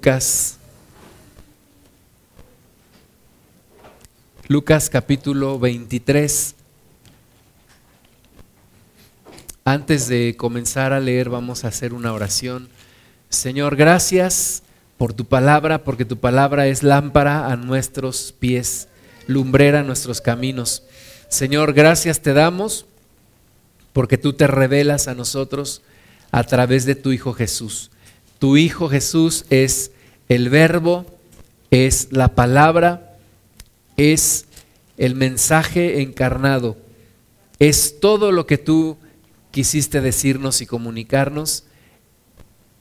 Lucas. Lucas capítulo 23. Antes de comenzar a leer vamos a hacer una oración. Señor, gracias por tu palabra, porque tu palabra es lámpara a nuestros pies, lumbrera a nuestros caminos. Señor, gracias te damos porque tú te revelas a nosotros a través de tu Hijo Jesús. Tu Hijo Jesús es el verbo, es la palabra, es el mensaje encarnado, es todo lo que tú quisiste decirnos y comunicarnos.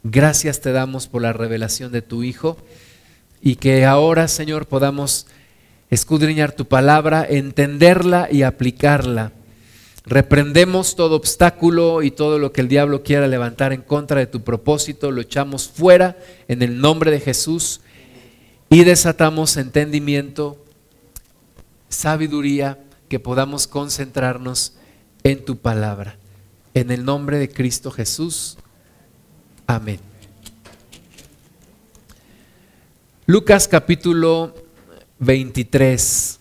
Gracias te damos por la revelación de tu Hijo y que ahora, Señor, podamos escudriñar tu palabra, entenderla y aplicarla Reprendemos todo obstáculo y todo lo que el diablo quiera levantar en contra de tu propósito, lo echamos fuera en el nombre de Jesús y desatamos entendimiento, sabiduría, que podamos concentrarnos en tu palabra. En el nombre de Cristo Jesús. Amén. Lucas capítulo 23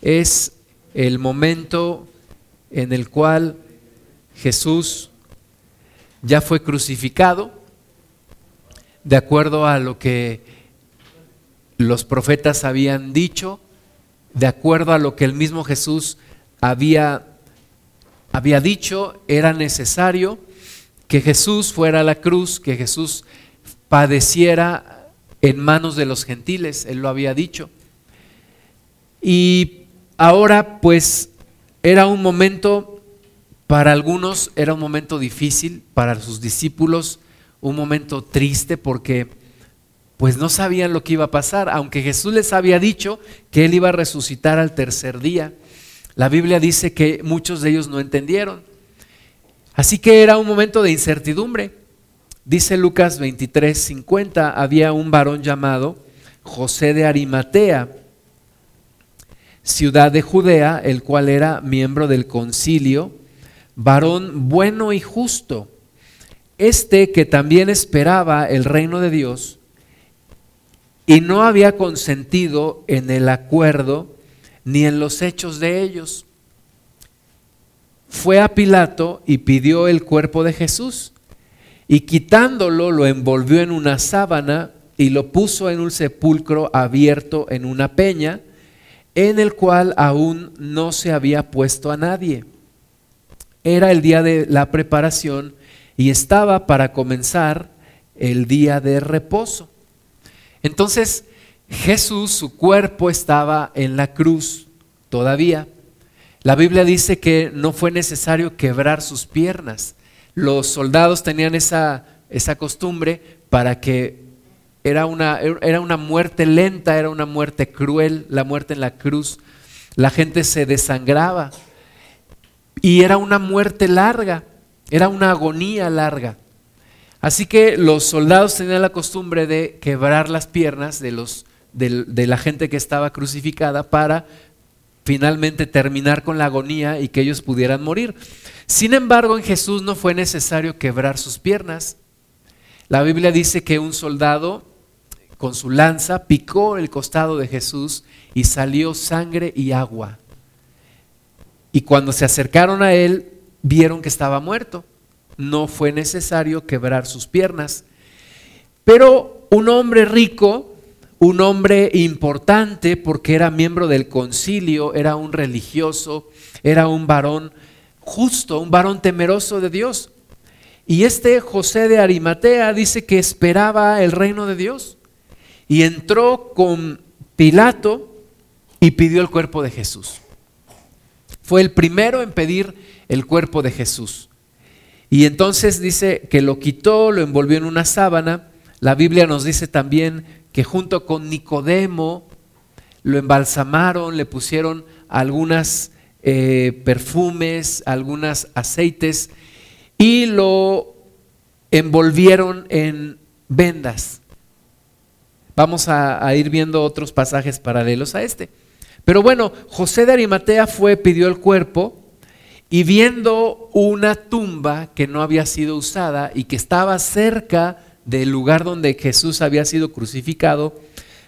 es el momento en el cual Jesús ya fue crucificado, de acuerdo a lo que los profetas habían dicho, de acuerdo a lo que el mismo Jesús había, había dicho, era necesario que Jesús fuera a la cruz, que Jesús padeciera en manos de los gentiles, él lo había dicho. Y Ahora pues era un momento, para algunos era un momento difícil, para sus discípulos un momento triste porque pues no sabían lo que iba a pasar, aunque Jesús les había dicho que él iba a resucitar al tercer día. La Biblia dice que muchos de ellos no entendieron. Así que era un momento de incertidumbre. Dice Lucas 23, 50, había un varón llamado José de Arimatea ciudad de Judea, el cual era miembro del concilio, varón bueno y justo, este que también esperaba el reino de Dios y no había consentido en el acuerdo ni en los hechos de ellos. Fue a Pilato y pidió el cuerpo de Jesús y quitándolo lo envolvió en una sábana y lo puso en un sepulcro abierto en una peña en el cual aún no se había puesto a nadie. Era el día de la preparación y estaba para comenzar el día de reposo. Entonces Jesús, su cuerpo estaba en la cruz todavía. La Biblia dice que no fue necesario quebrar sus piernas. Los soldados tenían esa, esa costumbre para que era una, era una muerte lenta, era una muerte cruel, la muerte en la cruz. La gente se desangraba y era una muerte larga, era una agonía larga. Así que los soldados tenían la costumbre de quebrar las piernas de, los, de la gente que estaba crucificada para finalmente terminar con la agonía y que ellos pudieran morir. Sin embargo, en Jesús no fue necesario quebrar sus piernas. La Biblia dice que un soldado con su lanza, picó el costado de Jesús y salió sangre y agua. Y cuando se acercaron a él, vieron que estaba muerto. No fue necesario quebrar sus piernas. Pero un hombre rico, un hombre importante, porque era miembro del concilio, era un religioso, era un varón justo, un varón temeroso de Dios. Y este José de Arimatea dice que esperaba el reino de Dios y entró con Pilato y pidió el cuerpo de Jesús. Fue el primero en pedir el cuerpo de Jesús. Y entonces dice que lo quitó, lo envolvió en una sábana. La Biblia nos dice también que junto con Nicodemo lo embalsamaron, le pusieron algunas eh, perfumes, algunos aceites y lo envolvieron en vendas. Vamos a, ir viendo otros pasajes paralelos a este. Pero bueno, José de Arimatea fue, pidió el cuerpo y viendo una tumba que no había sido usada y que estaba cerca del lugar donde Jesús había sido crucificado,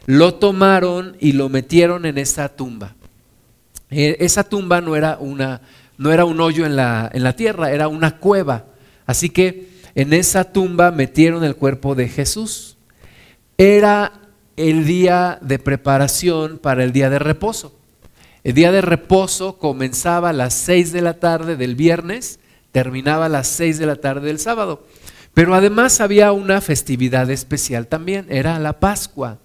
lo tomaron y lo metieron en esa tumba. Eh, esa tumba no era, una, no era un hoyo en la, en la tierra, era una cueva. Así que en esa tumba metieron el cuerpo de Jesús. Era el día de preparación para el día de reposo. El día de reposo comenzaba a las 6 de la tarde del viernes, terminaba a las 6 de la tarde del sábado. Pero además había una festividad especial también, era la Pascua,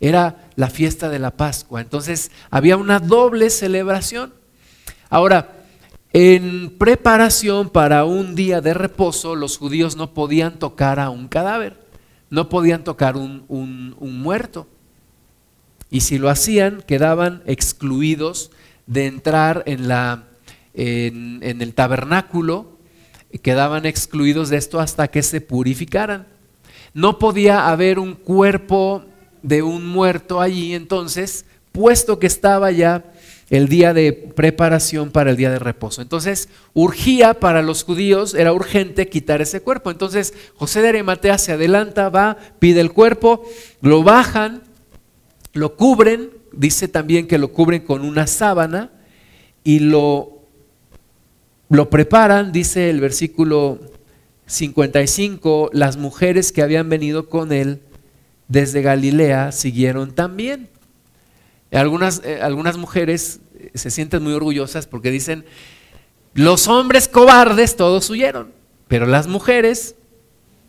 era la fiesta de la Pascua. Entonces había una doble celebración. Ahora, en preparación para un día de reposo, los judíos no podían tocar a un cadáver, no podían tocar un, un, muerto. Y si lo hacían, quedaban excluidos de entrar en, la, en, en el tabernáculo quedaban excluidos de esto hasta que se purificaran. No podía haber un cuerpo de un muerto allí, entonces, puesto que estaba ya el día de preparación para el día de reposo. Entonces, urgía para los judíos, era urgente quitar ese cuerpo. Entonces, José de Arimatea se adelanta, va, pide el cuerpo, lo bajan, lo cubren, dice también que lo cubren con una sábana y lo lo preparan, dice el versículo 55, las mujeres que habían venido con él desde Galilea siguieron también. Algunas, eh, algunas mujeres se sienten muy orgullosas porque dicen, los hombres cobardes todos huyeron, pero las mujeres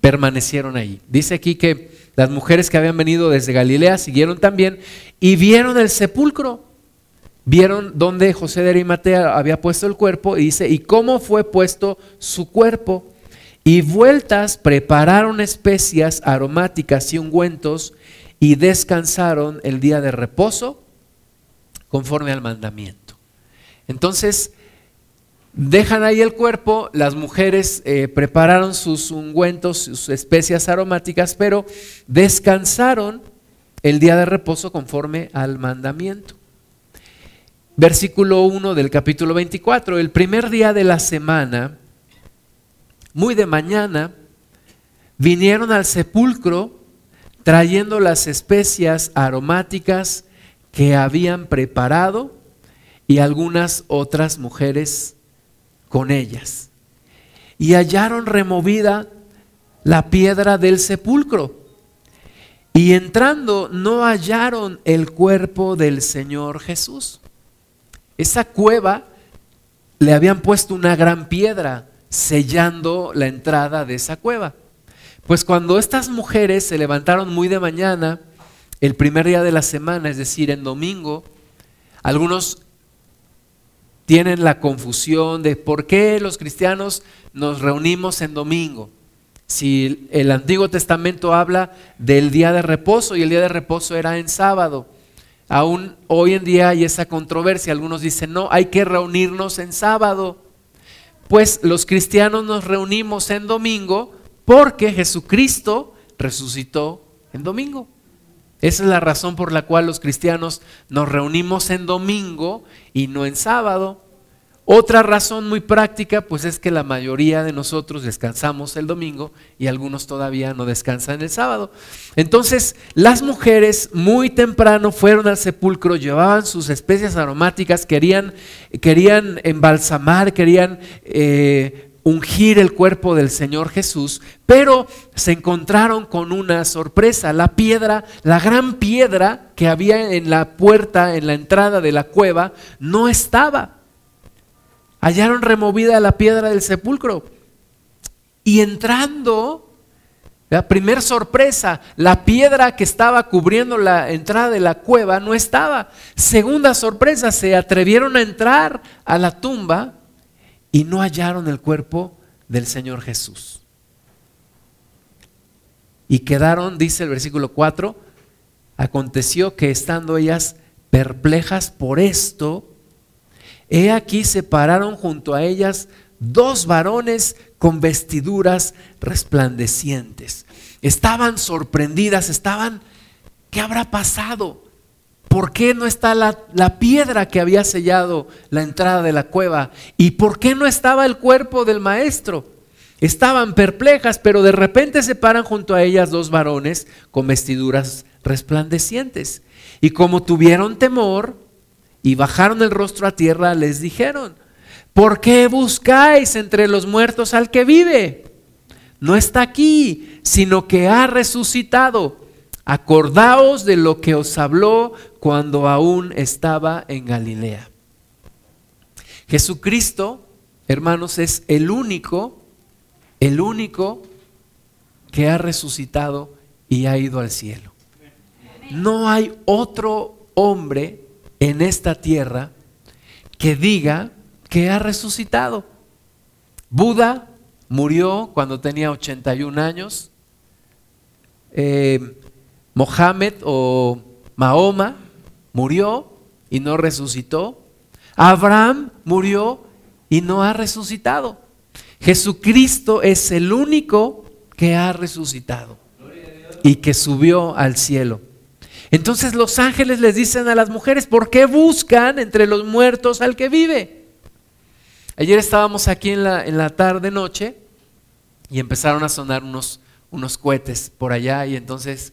permanecieron ahí. Dice aquí que las mujeres que habían venido desde Galilea siguieron también y vieron el sepulcro vieron dónde José de Arimatea había puesto el cuerpo y dice, ¿y cómo fue puesto su cuerpo? Y vueltas prepararon especias aromáticas y ungüentos y descansaron el día de reposo conforme al mandamiento. Entonces, dejan ahí el cuerpo, las mujeres eh, prepararon sus ungüentos, sus especias aromáticas, pero descansaron el día de reposo conforme al mandamiento versículo 1 del capítulo 24. El primer día de la semana, muy de mañana, vinieron al sepulcro trayendo las especias aromáticas que habían preparado y algunas otras mujeres con ellas. Y hallaron removida la piedra del sepulcro. Y entrando no hallaron el cuerpo del Señor Jesús. Esa cueva le habían puesto una gran piedra sellando la entrada de esa cueva. Pues cuando estas mujeres se levantaron muy de mañana, el primer día de la semana, es decir, en domingo, algunos tienen la confusión de por qué los cristianos nos reunimos en domingo. Si el Antiguo Testamento habla del día de reposo y el día de reposo era en sábado. Aún hoy en día hay esa controversia. Algunos dicen, no, hay que reunirnos en sábado. Pues los cristianos nos reunimos en domingo porque Jesucristo resucitó en domingo. Esa es la razón por la cual los cristianos nos reunimos en domingo y no en sábado. Otra razón muy práctica, pues es que la mayoría de nosotros descansamos el domingo y algunos todavía no descansan el sábado. Entonces, las mujeres muy temprano fueron al sepulcro, llevaban sus especias aromáticas, querían, querían embalsamar, querían eh, ungir el cuerpo del Señor Jesús, pero se encontraron con una sorpresa. La piedra, la gran piedra que había en la puerta, en la entrada de la cueva, no estaba hallaron removida la piedra del sepulcro. Y entrando, la primer sorpresa, la piedra que estaba cubriendo la entrada de la cueva no estaba. Segunda sorpresa, se atrevieron a entrar a la tumba y no hallaron el cuerpo del Señor Jesús. Y quedaron, dice el versículo 4, aconteció que estando ellas perplejas por esto, He aquí se pararon junto a ellas dos varones con vestiduras resplandecientes. Estaban sorprendidas, estaban, ¿qué habrá pasado? ¿Por qué no está la, la, piedra que había sellado la entrada de la cueva? ¿Y por qué no estaba el cuerpo del maestro? Estaban perplejas, pero de repente se paran junto a ellas dos varones con vestiduras resplandecientes. Y como tuvieron temor y bajaron el rostro a tierra, les dijeron, ¿por qué buscáis entre los muertos al que vive? No está aquí, sino que ha resucitado. Acordaos de lo que os habló cuando aún estaba en Galilea. Jesucristo, hermanos, es el único el único que ha resucitado y ha ido al cielo. No hay otro hombre en esta tierra que diga que ha resucitado. Buda murió cuando tenía 81 años. Eh, Mohammed o Mahoma murió y no resucitó. Abraham murió y no ha resucitado. Jesucristo es el único que ha resucitado y que subió al cielo. Entonces los ángeles les dicen a las mujeres, ¿por qué buscan entre los muertos al que vive? Ayer estábamos aquí en la, en la tarde noche y empezaron a sonar unos, unos cohetes por allá y entonces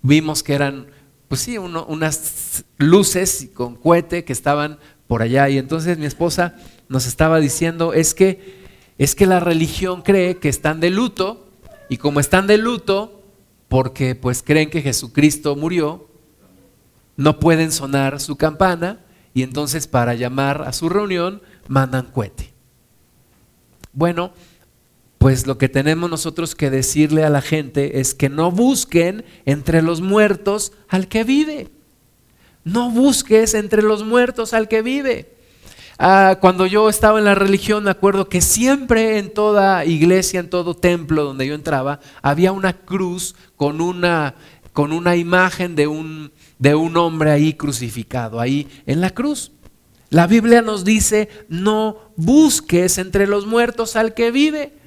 vimos que eran, pues sí, unas luces con cohete que estaban por allá y entonces mi esposa nos estaba diciendo, es que es que la religión cree que están de luto y como están de luto porque pues creen que Jesucristo murió, no pueden sonar su campana y entonces para llamar a su reunión mandan cohete. Bueno, pues lo que tenemos nosotros que decirle a la gente es que no busquen entre los muertos al que vive. No busques entre los muertos al que vive. Ah, cuando yo estaba en la religión, me acuerdo que siempre en toda iglesia, en todo templo donde yo entraba, había una cruz con una, con una imagen de un, de un hombre ahí crucificado, ahí en la cruz. La Biblia nos dice, no busques entre los muertos al que vive.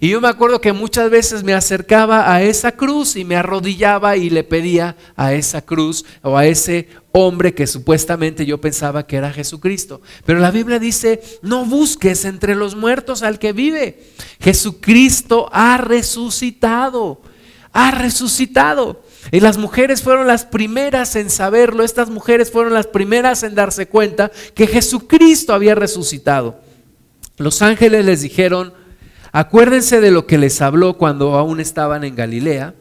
Y yo me acuerdo que muchas veces me acercaba a esa cruz y me arrodillaba y le pedía a esa cruz o a ese hombre que supuestamente yo pensaba que era Jesucristo. Pero la Biblia dice, no busques entre los muertos al que vive. Jesucristo ha resucitado, ha resucitado. Y las mujeres fueron las primeras en saberlo, estas mujeres fueron las primeras en darse cuenta que Jesucristo había resucitado. Los ángeles les dijeron, Acuérdense de lo que les habló cuando aún estaban en Galilea,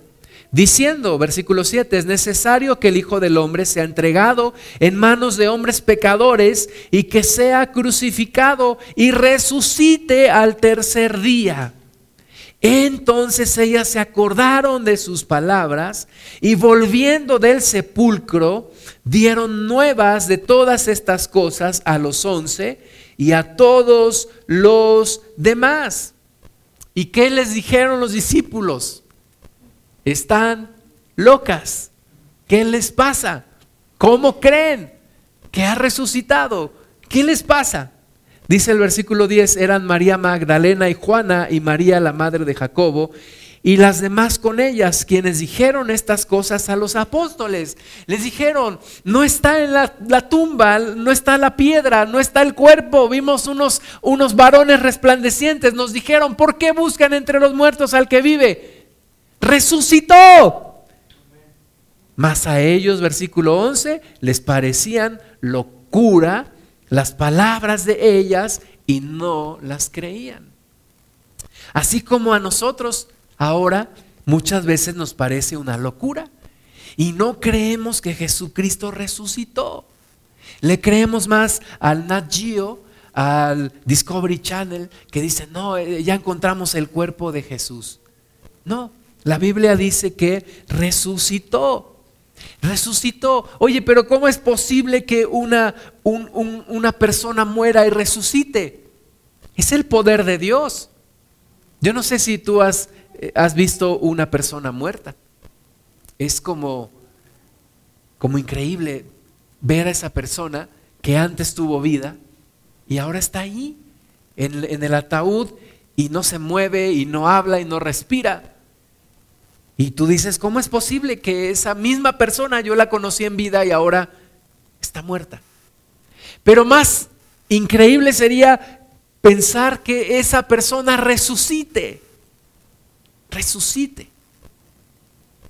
diciendo, versículo 7, es necesario que el Hijo del Hombre sea entregado en manos de hombres pecadores y que sea crucificado y resucite al tercer día. Entonces ellas se acordaron de sus palabras y volviendo del sepulcro, dieron nuevas de todas estas cosas a los once y a todos los demás. ¿Y qué les dijeron los discípulos? Están locas. ¿Qué les pasa? ¿Cómo creen que ha resucitado? ¿Qué les pasa? Dice el versículo 10, eran María Magdalena y Juana y María la madre de Jacobo y las demás con ellas, quienes dijeron estas cosas a los apóstoles. Les dijeron, no está en la, tumba, no está la piedra, no está el cuerpo. Vimos unos, unos varones resplandecientes. Nos dijeron, ¿por qué buscan entre los muertos al que vive? Resucitó. Mas a ellos, versículo 11, les parecían locura las palabras de ellas y no las creían. Así como a nosotros ahora muchas veces nos parece una locura y no creemos que Jesucristo resucitó. Le creemos más al Nat Geo, al Discovery Channel, que dice, no, eh, ya encontramos el cuerpo de Jesús. No, la Biblia dice que resucitó. Resucitó. Oye, pero ¿cómo es posible que una, una persona muera y resucite? Es el poder de Dios. Yo no sé si tú has has visto una persona muerta. Es como, como increíble ver a esa persona que antes tuvo vida y ahora está ahí en, en el ataúd y no se mueve y no habla y no respira. Y tú dices, ¿cómo es posible que esa misma persona yo la conocí en vida y ahora está muerta? Pero más increíble sería pensar que esa persona resucite. Resucite.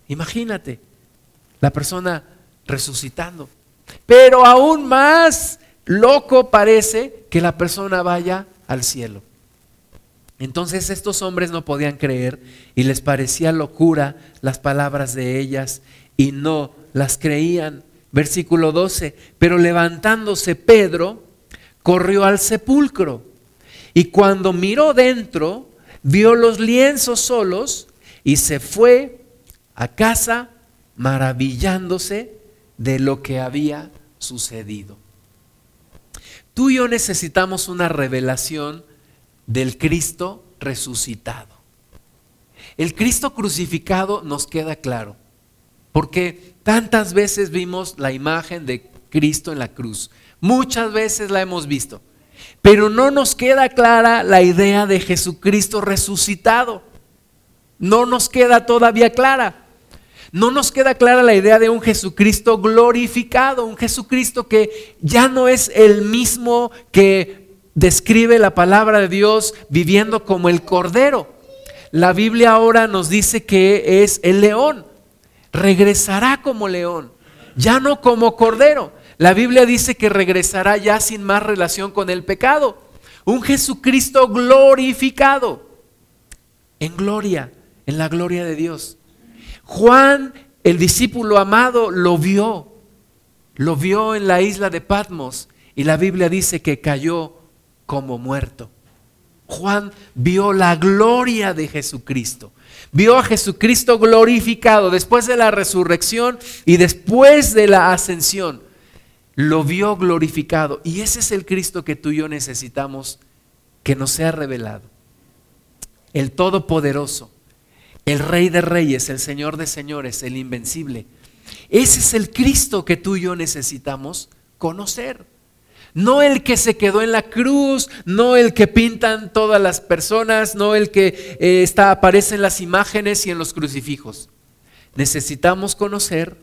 Imagínate, la persona resucitando. Pero aún más loco parece que la persona vaya al cielo. Entonces estos hombres no podían creer y les parecía locura las palabras de ellas y no las creían. Versículo 12, pero levantándose Pedro, corrió al sepulcro y cuando miró dentro, vio los lienzos solos y se fue a casa maravillándose de lo que había sucedido. Tú y yo necesitamos una revelación del Cristo resucitado. El Cristo crucificado nos queda claro, porque tantas veces vimos la imagen de Cristo en la cruz, muchas veces la hemos visto, pero no nos queda clara la idea de Jesucristo resucitado, no nos queda todavía clara. No nos queda clara la idea de un Jesucristo glorificado, un Jesucristo que ya no es el mismo que describe la palabra de Dios viviendo como el cordero. La Biblia ahora nos dice que es el león. Regresará como león, ya no como cordero. La Biblia dice que regresará ya sin más relación con el pecado. Un Jesucristo glorificado, en gloria, en la gloria de Dios. Juan, el discípulo amado, lo vio. Lo vio en la isla de Patmos y la Biblia dice que cayó como muerto. Juan vio la gloria de Jesucristo. Vio a Jesucristo glorificado después de la resurrección y después de la ascensión. Lo vio glorificado. Y ese es el Cristo que tú y yo necesitamos que nos sea revelado. El Todopoderoso, el Rey de Reyes, el Señor de Señores, el Invencible. Ese es el Cristo que tú y yo necesitamos conocer. No el que se quedó en la cruz, no el que pintan todas las personas, no el que eh, está, aparece en las imágenes y en los crucifijos. Necesitamos conocer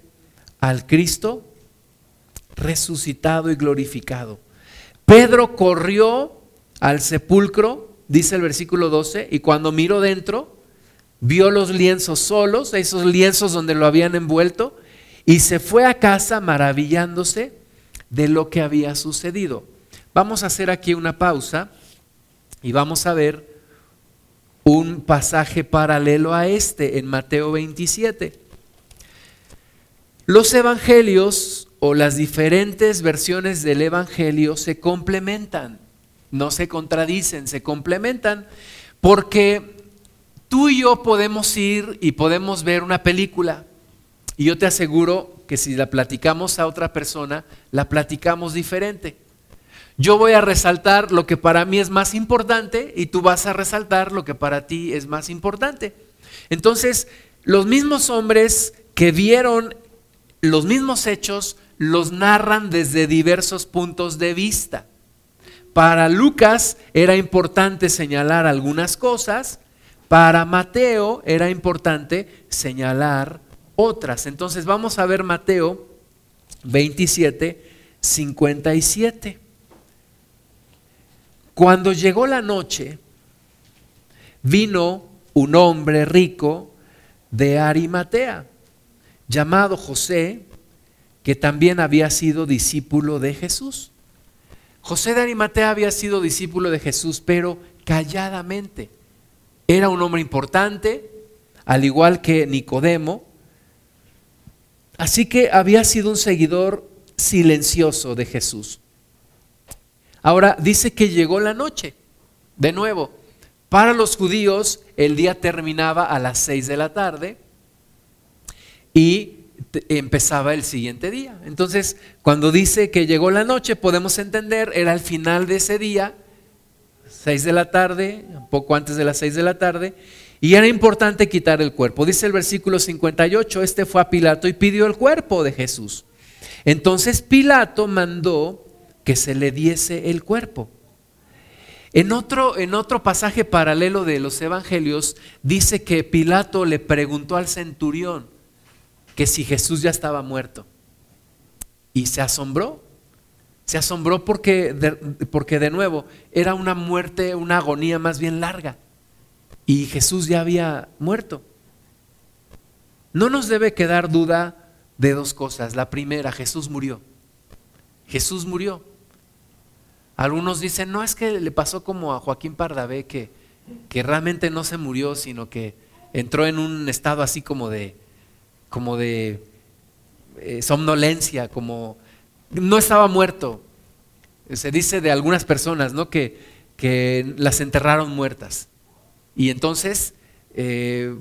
al Cristo resucitado y glorificado. Pedro corrió al sepulcro, dice el versículo 12, y cuando miró dentro, vio los lienzos solos, esos lienzos donde lo habían envuelto, y se fue a casa maravillándose de lo que había sucedido. Vamos a hacer aquí una pausa y vamos a ver un pasaje paralelo a este en Mateo 27. Los evangelios o las diferentes versiones del evangelio se complementan, no se contradicen, se complementan porque tú y yo podemos ir y podemos ver una película y yo te aseguro que si la platicamos a otra persona, la platicamos diferente. Yo voy a resaltar lo que para mí es más importante y tú vas a resaltar lo que para ti es más importante. Entonces, los mismos hombres que vieron los mismos hechos los narran desde diversos puntos de vista. Para Lucas era importante señalar algunas cosas, para Mateo era importante señalar otras. Entonces vamos a ver Mateo 27, 57. Cuando llegó la noche, vino un hombre rico de Arimatea, llamado José, que también había sido discípulo de Jesús. José de Arimatea había sido discípulo de Jesús, pero calladamente. Era un hombre importante, al igual que Nicodemo, Así que había sido un seguidor silencioso de Jesús. Ahora dice que llegó la noche. De nuevo, para los judíos el día terminaba a las seis de la tarde y empezaba el siguiente día. Entonces, cuando dice que llegó la noche, podemos entender, era el final de ese día, seis de la tarde, un poco antes de las seis de la tarde, y era importante quitar el cuerpo. Dice el versículo 58, este fue a Pilato y pidió el cuerpo de Jesús. Entonces Pilato mandó que se le diese el cuerpo. En otro, en otro pasaje paralelo de los evangelios dice que Pilato le preguntó al centurión que si Jesús ya estaba muerto. Y se asombró. Se asombró porque de, porque de nuevo era una muerte, una agonía más bien larga. Y Jesús ya había muerto. No nos debe quedar duda de dos cosas. La primera, Jesús murió. Jesús murió. Algunos dicen, no es que le pasó como a Joaquín Pardavé, que, que realmente no se murió, sino que entró en un estado así como de, como de eh, somnolencia, como no estaba muerto. Se dice de algunas personas, ¿no? Que, que las enterraron muertas. Y entonces eh,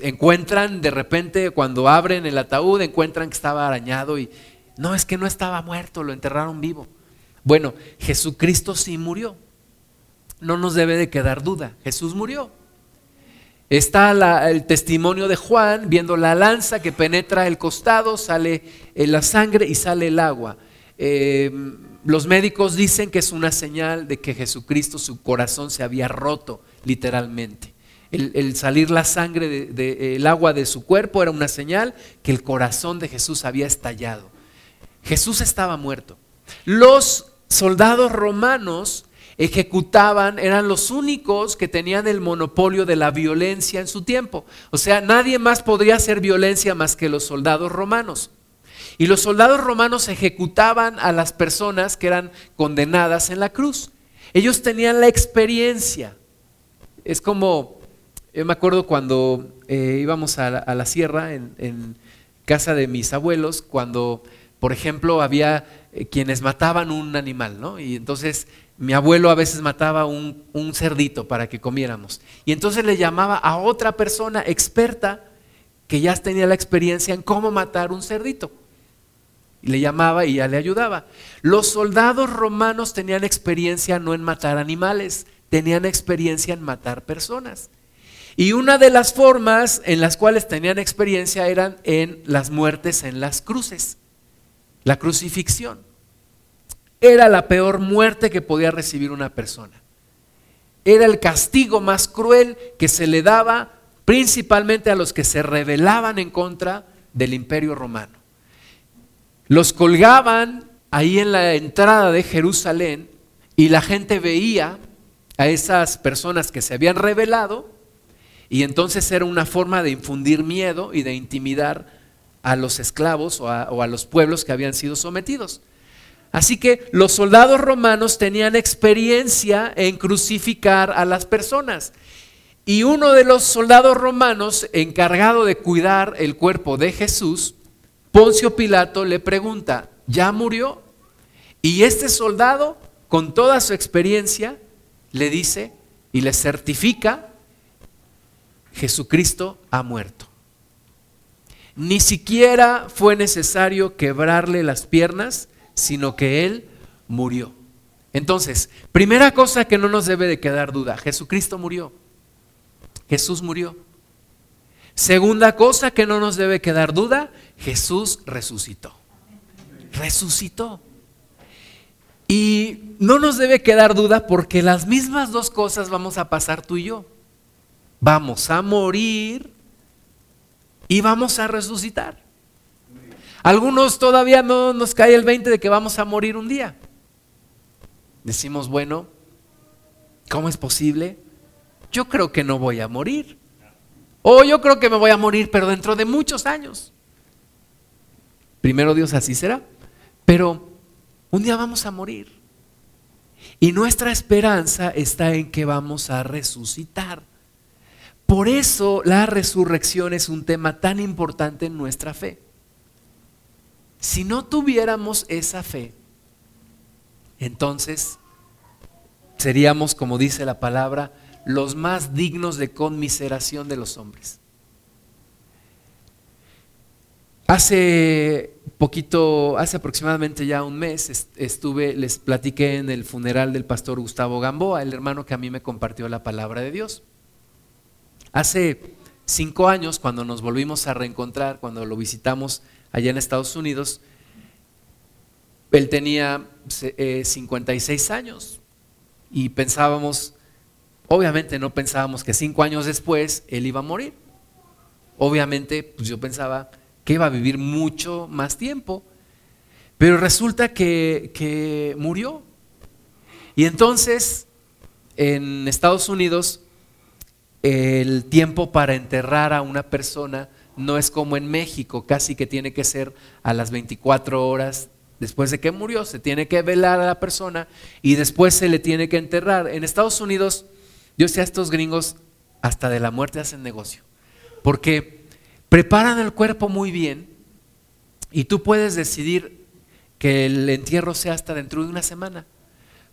encuentran de repente, cuando abren el ataúd, encuentran que estaba arañado y no, es que no estaba muerto, lo enterraron vivo. Bueno, Jesucristo sí murió. No nos debe de quedar duda, Jesús murió. Está el testimonio de Juan viendo la lanza que penetra el costado, sale eh, la sangre y sale el agua. Eh, los médicos dicen que es una señal de que Jesucristo, su corazón se había roto literalmente. El, salir la sangre del agua de su cuerpo era una señal que el corazón de Jesús había estallado. Jesús estaba muerto. Los soldados romanos ejecutaban, eran los únicos que tenían el monopolio de la violencia en su tiempo. O sea, nadie más podría hacer violencia más que los soldados romanos. Y los soldados romanos ejecutaban a las personas que eran condenadas en la cruz. Ellos tenían la experiencia. Es como, yo me acuerdo cuando eh, íbamos a la, sierra en, casa de mis abuelos, cuando, por ejemplo, había eh, quienes mataban un animal, ¿no? Y entonces mi abuelo a veces mataba un, cerdito para que comiéramos. Y entonces le llamaba a otra persona experta que ya tenía la experiencia en cómo matar un cerdito. Y le llamaba y ya le ayudaba. Los soldados romanos tenían experiencia no en matar animales, tenían experiencia en matar personas. Y una de las formas en las cuales tenían experiencia eran en las muertes en las cruces, la crucifixión era la peor muerte que podía recibir una persona. Era el castigo más cruel que se le daba principalmente a los que se rebelaban en contra del imperio romano. Los colgaban ahí en la entrada de Jerusalén y la gente veía a esas personas que se habían rebelado y entonces era una forma de infundir miedo y de intimidar a los esclavos o a, o a los pueblos que habían sido sometidos. Así que los soldados romanos tenían experiencia en crucificar a las personas. Y uno de los soldados romanos encargado de cuidar el cuerpo de Jesús, Poncio Pilato le pregunta, ¿ya murió? Y este soldado, con toda su experiencia, le dice y le certifica, Jesucristo ha muerto. Ni siquiera fue necesario quebrarle las piernas sino que Él murió. Entonces, primera cosa que no nos debe de quedar duda, Jesucristo murió. Jesús murió. Segunda cosa que no nos debe quedar duda, Jesús resucitó. Resucitó. Y no nos debe quedar duda porque las mismas dos cosas vamos a pasar tú y yo. Vamos a morir y vamos a resucitar. Algunos todavía no nos cae el 20 de que vamos a morir un día. Decimos, bueno, ¿cómo es posible? Yo creo que no voy a morir. O yo creo que me voy a morir, pero dentro de muchos años. Primero Dios así será. Pero un día vamos a morir. Y nuestra esperanza está en que vamos a resucitar. Por eso la resurrección es un tema tan importante en nuestra fe. Si no tuviéramos esa fe, entonces seríamos, como dice la palabra, los más dignos de conmiseración de los hombres. Hace poquito, hace aproximadamente ya un mes, estuve, les platiqué en el funeral del pastor Gustavo Gamboa, el hermano que a mí me compartió la palabra de Dios. Hace cinco años, cuando nos volvimos a reencontrar, cuando lo visitamos allá en Estados Unidos, él tenía 56 eh, años y pensábamos, obviamente no pensábamos que cinco años después él iba a morir. Obviamente, pues yo pensaba que iba a vivir mucho más tiempo. Pero resulta que, que murió. Y entonces, en Estados Unidos, el tiempo para enterrar a una persona no es como en México, casi que tiene que ser a las 24 horas después de que murió, se tiene que velar a la persona y después se le tiene que enterrar. En Estados Unidos, yo sé a estos gringos hasta de la muerte hacen negocio, porque preparan el cuerpo muy bien y tú puedes decidir que el entierro sea hasta dentro de una semana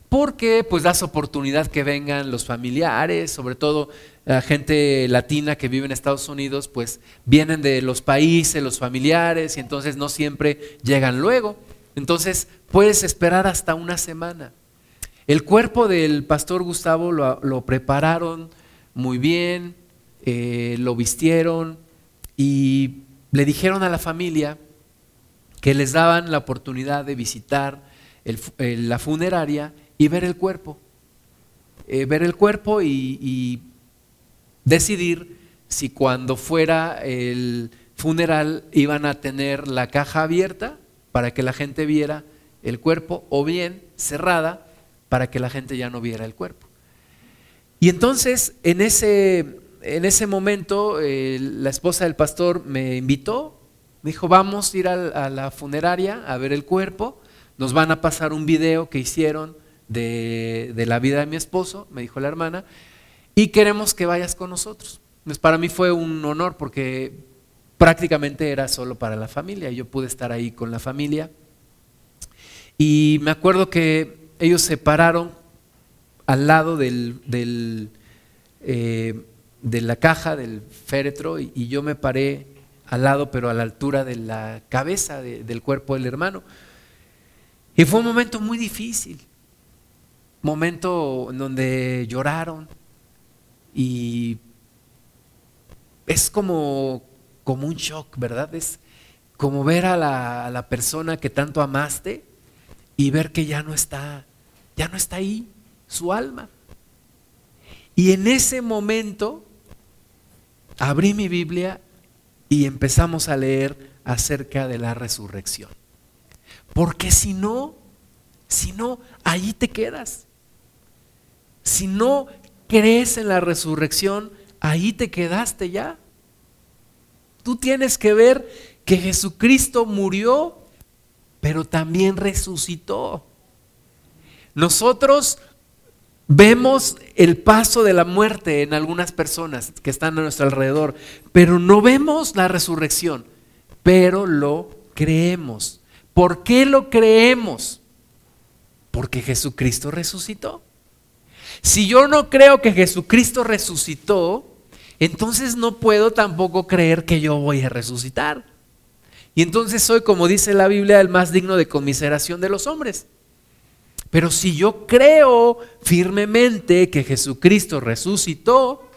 porque pues das oportunidad que vengan los familiares, sobre todo la gente latina que vive en Estados Unidos, pues vienen de los países, los familiares, y entonces no siempre llegan luego. Entonces puedes esperar hasta una semana. El cuerpo del pastor Gustavo lo, prepararon muy bien, eh, lo vistieron y le dijeron a la familia que les daban la oportunidad de visitar la funeraria y ver el cuerpo. Eh, ver el cuerpo y, decidir si cuando fuera el funeral iban a tener la caja abierta para que la gente viera el cuerpo o bien cerrada para que la gente ya no viera el cuerpo. Y entonces en ese, en ese momento eh, la esposa del pastor me invitó, me dijo, vamos a ir a la funeraria a ver el cuerpo, nos van a pasar un video que hicieron de, la vida de mi esposo, me dijo la hermana, y queremos que vayas con nosotros. Pues para mí fue un honor porque prácticamente era solo para la familia, yo pude estar ahí con la familia. Y me acuerdo que ellos se pararon al lado del, eh, de la caja, del féretro, y, yo me paré al lado, pero a la altura de la cabeza del cuerpo del hermano. Y fue un momento muy difícil, momento en donde lloraron y es como, como un shock, ¿verdad? Es como ver a la, a la persona que tanto amaste y ver que ya no está, ya no está ahí su alma. Y en ese momento abrí mi Biblia y empezamos a leer acerca de la resurrección. Porque si no, si no, ahí te quedas. Si no crees en la resurrección, ahí te quedaste ya. Tú tienes que ver que Jesucristo murió, pero también resucitó. Nosotros vemos el paso de la muerte en algunas personas que están a nuestro alrededor, pero no vemos la resurrección, pero lo creemos. ¿Por qué lo creemos? Porque Jesucristo resucitó. Si yo no creo que Jesucristo resucitó, entonces no puedo tampoco creer que yo voy a resucitar. Y entonces soy, como dice la Biblia, el más digno de conmiseración de los hombres. Pero si yo creo firmemente que Jesucristo resucitó,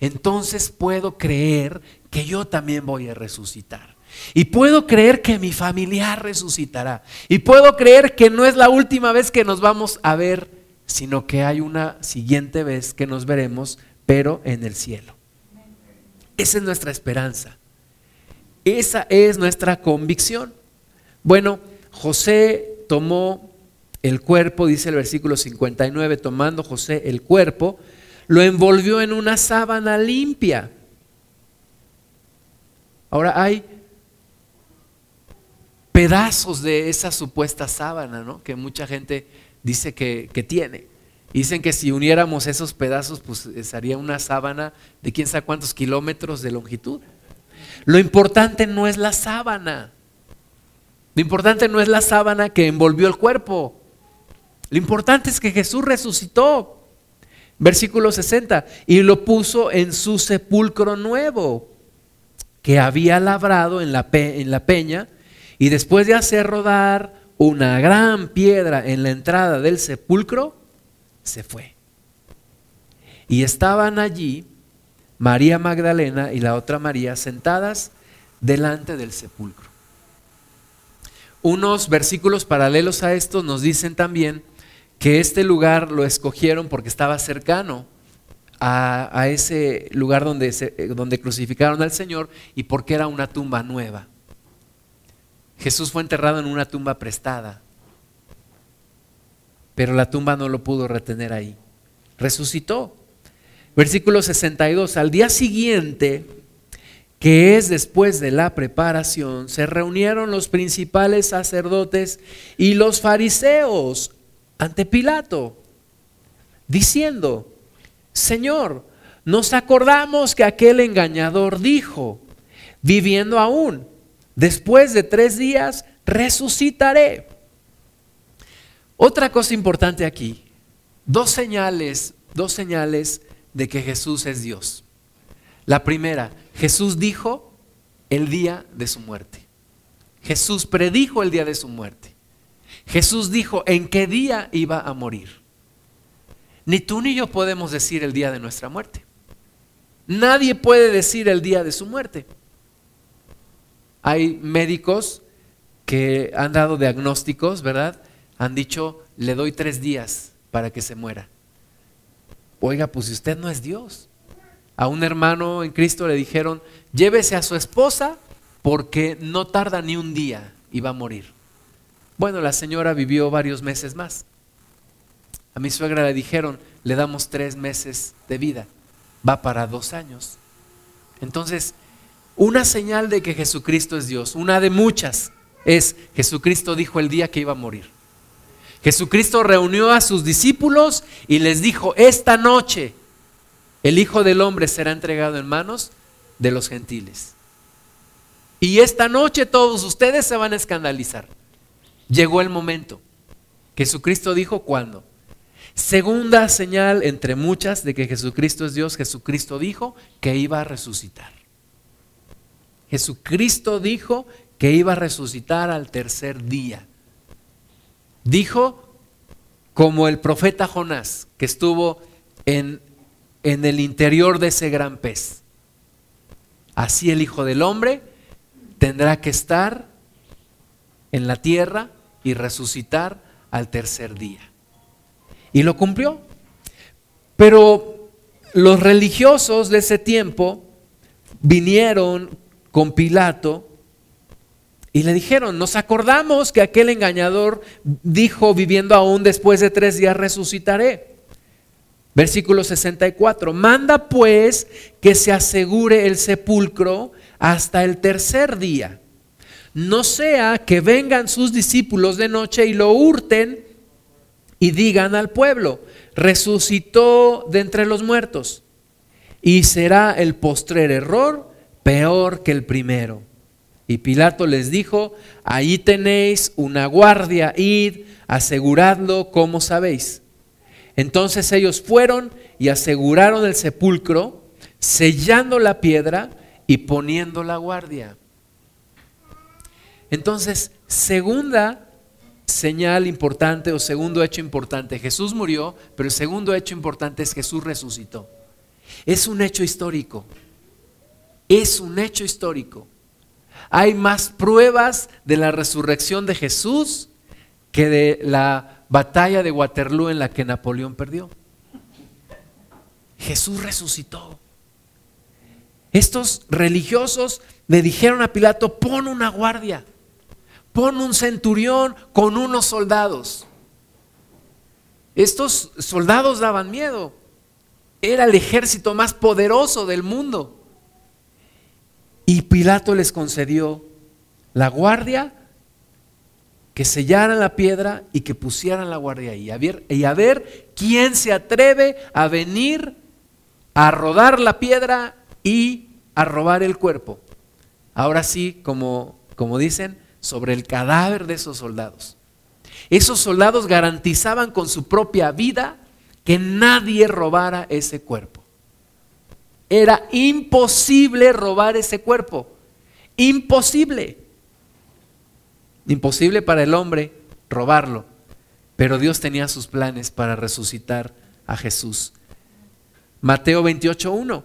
entonces puedo creer que yo también voy a resucitar. Y puedo creer que mi familiar resucitará. Y puedo creer que no es la última vez que nos vamos a ver sino que hay una siguiente vez que nos veremos, pero en el cielo. Esa es nuestra esperanza. Esa es nuestra convicción. Bueno, José tomó el cuerpo, dice el versículo 59, tomando José el cuerpo, lo envolvió en una sábana limpia. Ahora hay pedazos de esa supuesta sábana, ¿no? Que mucha gente dice que, tiene. Dicen que si uniéramos esos pedazos, pues sería una sábana de quién sabe cuántos kilómetros de longitud. Lo importante no es la sábana. Lo importante no es la sábana que envolvió el cuerpo. Lo importante es que Jesús resucitó. Versículo 60. Y lo puso en su sepulcro nuevo, que había labrado en la, en la peña, y después de hacer rodar una gran piedra en la entrada del sepulcro, se fue. Y estaban allí María Magdalena y la otra María sentadas delante del sepulcro. Unos versículos paralelos a estos nos dicen también que este lugar lo escogieron porque estaba cercano a, ese lugar donde, donde crucificaron al Señor y porque era una tumba nueva. Jesús fue enterrado en una tumba prestada, pero la tumba no lo pudo retener ahí. Resucitó. Versículo 62, al día siguiente, que es después de la preparación, se reunieron los principales sacerdotes y los fariseos ante Pilato, diciendo, Señor, nos acordamos que aquel engañador dijo, viviendo aún, después de tres días resucitaré. Otra cosa importante aquí, dos señales, dos señales de que Jesús es Dios. La primera, Jesús dijo el día de su muerte. Jesús predijo el día de su muerte. Jesús dijo en qué día iba a morir. Ni tú ni yo podemos decir el día de nuestra muerte. Nadie puede decir el día de su muerte. Hay médicos que han dado diagnósticos, ¿verdad? Han dicho, le doy tres días para que se muera. Oiga, pues usted no es Dios. A un hermano en Cristo le dijeron, llévese a su esposa porque no tarda ni un día y va a morir. Bueno, la señora vivió varios meses más. A mi suegra le dijeron, le damos tres meses de vida. Va para dos años. Entonces, una señal de que Jesucristo es Dios, una de muchas, es Jesucristo dijo el día que iba a morir. Jesucristo reunió a sus discípulos y les dijo, esta noche el Hijo del Hombre será entregado en manos de los gentiles. Y esta noche todos ustedes se van a escandalizar. Llegó el momento. Jesucristo dijo cuándo. Segunda señal entre muchas de que Jesucristo es Dios, Jesucristo dijo que iba a resucitar. Jesucristo dijo que iba a resucitar al tercer día. Dijo, como el profeta Jonás, que estuvo en, en el interior de ese gran pez. Así el Hijo del Hombre tendrá que estar en la tierra y resucitar al tercer día. Y lo cumplió. Pero los religiosos de ese tiempo vinieron con Pilato y le dijeron, nos acordamos que aquel engañador dijo, viviendo aún después de tres días resucitaré. Versículo 64, manda pues que se asegure el sepulcro hasta el tercer día. No sea que vengan sus discípulos de noche y lo hurten y digan al pueblo, resucitó de entre los muertos. Y será el postrer error peor que el primero. Y Pilato les dijo, ahí tenéis una guardia, id, aseguradlo como sabéis. Entonces ellos fueron y aseguraron el sepulcro, sellando la piedra y poniendo la guardia. Entonces, segunda señal importante o segundo hecho importante, Jesús murió, pero el segundo hecho importante es Jesús resucitó. Es un hecho histórico. Es un hecho histórico. Hay más pruebas de la resurrección de Jesús que de la batalla de Waterloo en la que Napoleón perdió. Jesús resucitó. Estos religiosos le dijeron a Pilato, pon una guardia, pon un centurión con unos soldados. Estos soldados daban miedo. Era el ejército más poderoso del mundo. Y Pilato les concedió la guardia, que sellaran la piedra y que pusieran la guardia ahí. A ver, y a ver quién se atreve a venir a rodar la piedra y a robar el cuerpo. Ahora sí, como, como dicen, sobre el cadáver de esos soldados. Esos soldados garantizaban con su propia vida que nadie robara ese cuerpo. Era imposible robar ese cuerpo. Imposible. Imposible para el hombre robarlo. Pero Dios tenía sus planes para resucitar a Jesús. Mateo 28.1.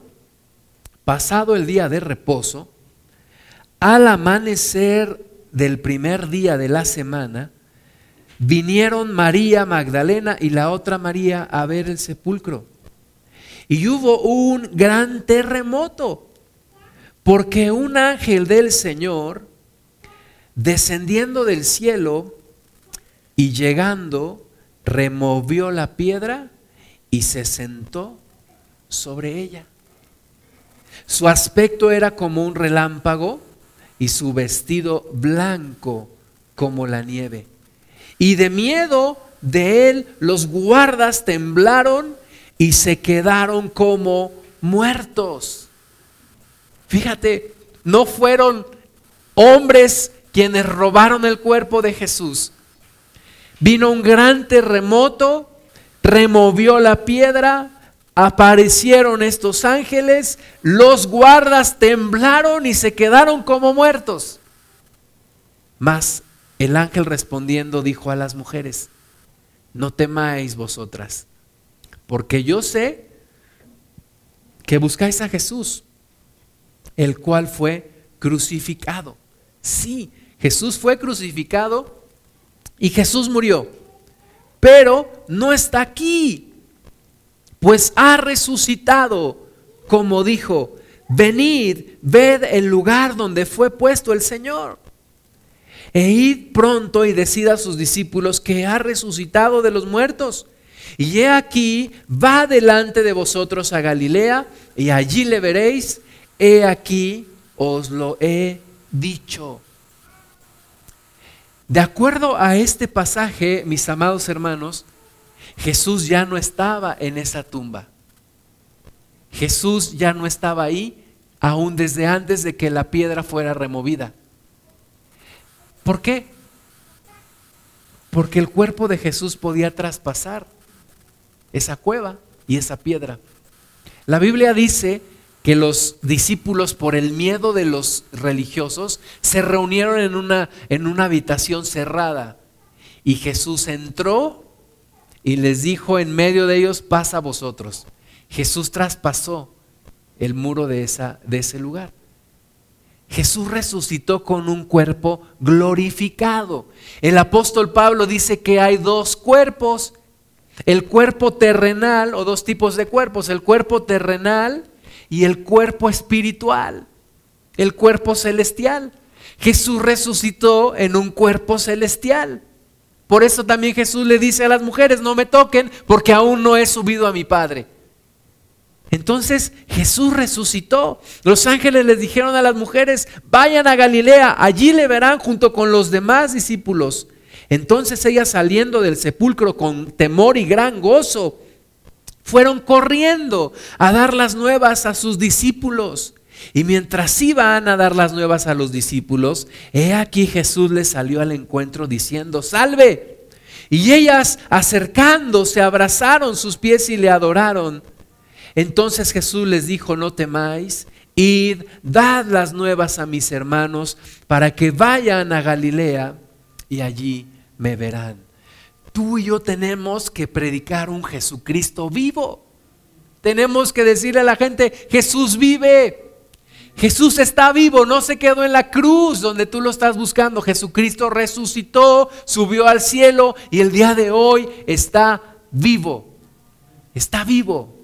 Pasado el día de reposo, al amanecer del primer día de la semana, vinieron María Magdalena y la otra María a ver el sepulcro. Y hubo un gran terremoto, porque un ángel del Señor descendiendo del cielo y llegando, removió la piedra y se sentó sobre ella. Su aspecto era como un relámpago y su vestido blanco como la nieve. Y de miedo de él los guardas temblaron y se quedaron como muertos. Fíjate, no fueron hombres quienes robaron el cuerpo de Jesús. Vino un gran terremoto, removió la piedra, aparecieron estos ángeles, los guardas temblaron y se quedaron como muertos. Mas el ángel respondiendo dijo a las mujeres, no temáis vosotras, porque yo sé que buscáis a Jesús, el cual fue crucificado. Sí, Jesús fue crucificado y Jesús murió, pero no está aquí, pues ha resucitado, como dijo, venid, ved el lugar donde fue puesto el Señor. E id pronto y decid a sus discípulos que ha resucitado de los muertos. Y he aquí, va delante de vosotros a Galilea, y allí le veréis. He aquí, os lo he dicho. De acuerdo a este pasaje, mis amados hermanos, Jesús ya no estaba en esa tumba. Jesús ya no estaba ahí, aún desde antes de que la piedra fuera removida. ¿Por qué? Porque el cuerpo de Jesús podía traspasar esa cueva y esa piedra. La Biblia dice que los discípulos, por el miedo de los religiosos, se reunieron en una, en una habitación cerrada. Y Jesús entró y les dijo en medio de ellos, pasa a vosotros. Jesús traspasó el muro de, esa, de ese lugar. Jesús resucitó con un cuerpo glorificado. El apóstol Pablo dice que hay dos cuerpos. El cuerpo terrenal o dos tipos de cuerpos. El cuerpo terrenal y el cuerpo espiritual. El cuerpo celestial. Jesús resucitó en un cuerpo celestial. Por eso también Jesús le dice a las mujeres, no me toquen porque aún no he subido a mi Padre. Entonces Jesús resucitó. Los ángeles les dijeron a las mujeres, vayan a Galilea, allí le verán junto con los demás discípulos. Entonces ellas saliendo del sepulcro con temor y gran gozo, fueron corriendo a dar las nuevas a sus discípulos. Y mientras iban a dar las nuevas a los discípulos, he aquí Jesús les salió al encuentro diciendo, salve. Y ellas acercándose abrazaron sus pies y le adoraron. Entonces Jesús les dijo, no temáis, id, dad las nuevas a mis hermanos para que vayan a Galilea y allí me verán. Tú y yo tenemos que predicar un Jesucristo vivo. Tenemos que decirle a la gente, Jesús vive. Jesús está vivo, no se quedó en la cruz donde tú lo estás buscando. Jesucristo resucitó, subió al cielo y el día de hoy está vivo. Está vivo.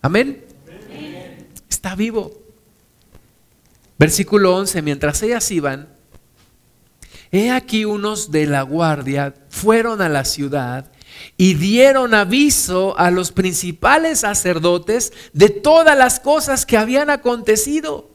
Amén. Está vivo. Versículo 11, mientras ellas iban, he aquí unos de la guardia fueron a la ciudad y dieron aviso a los principales sacerdotes de todas las cosas que habían acontecido.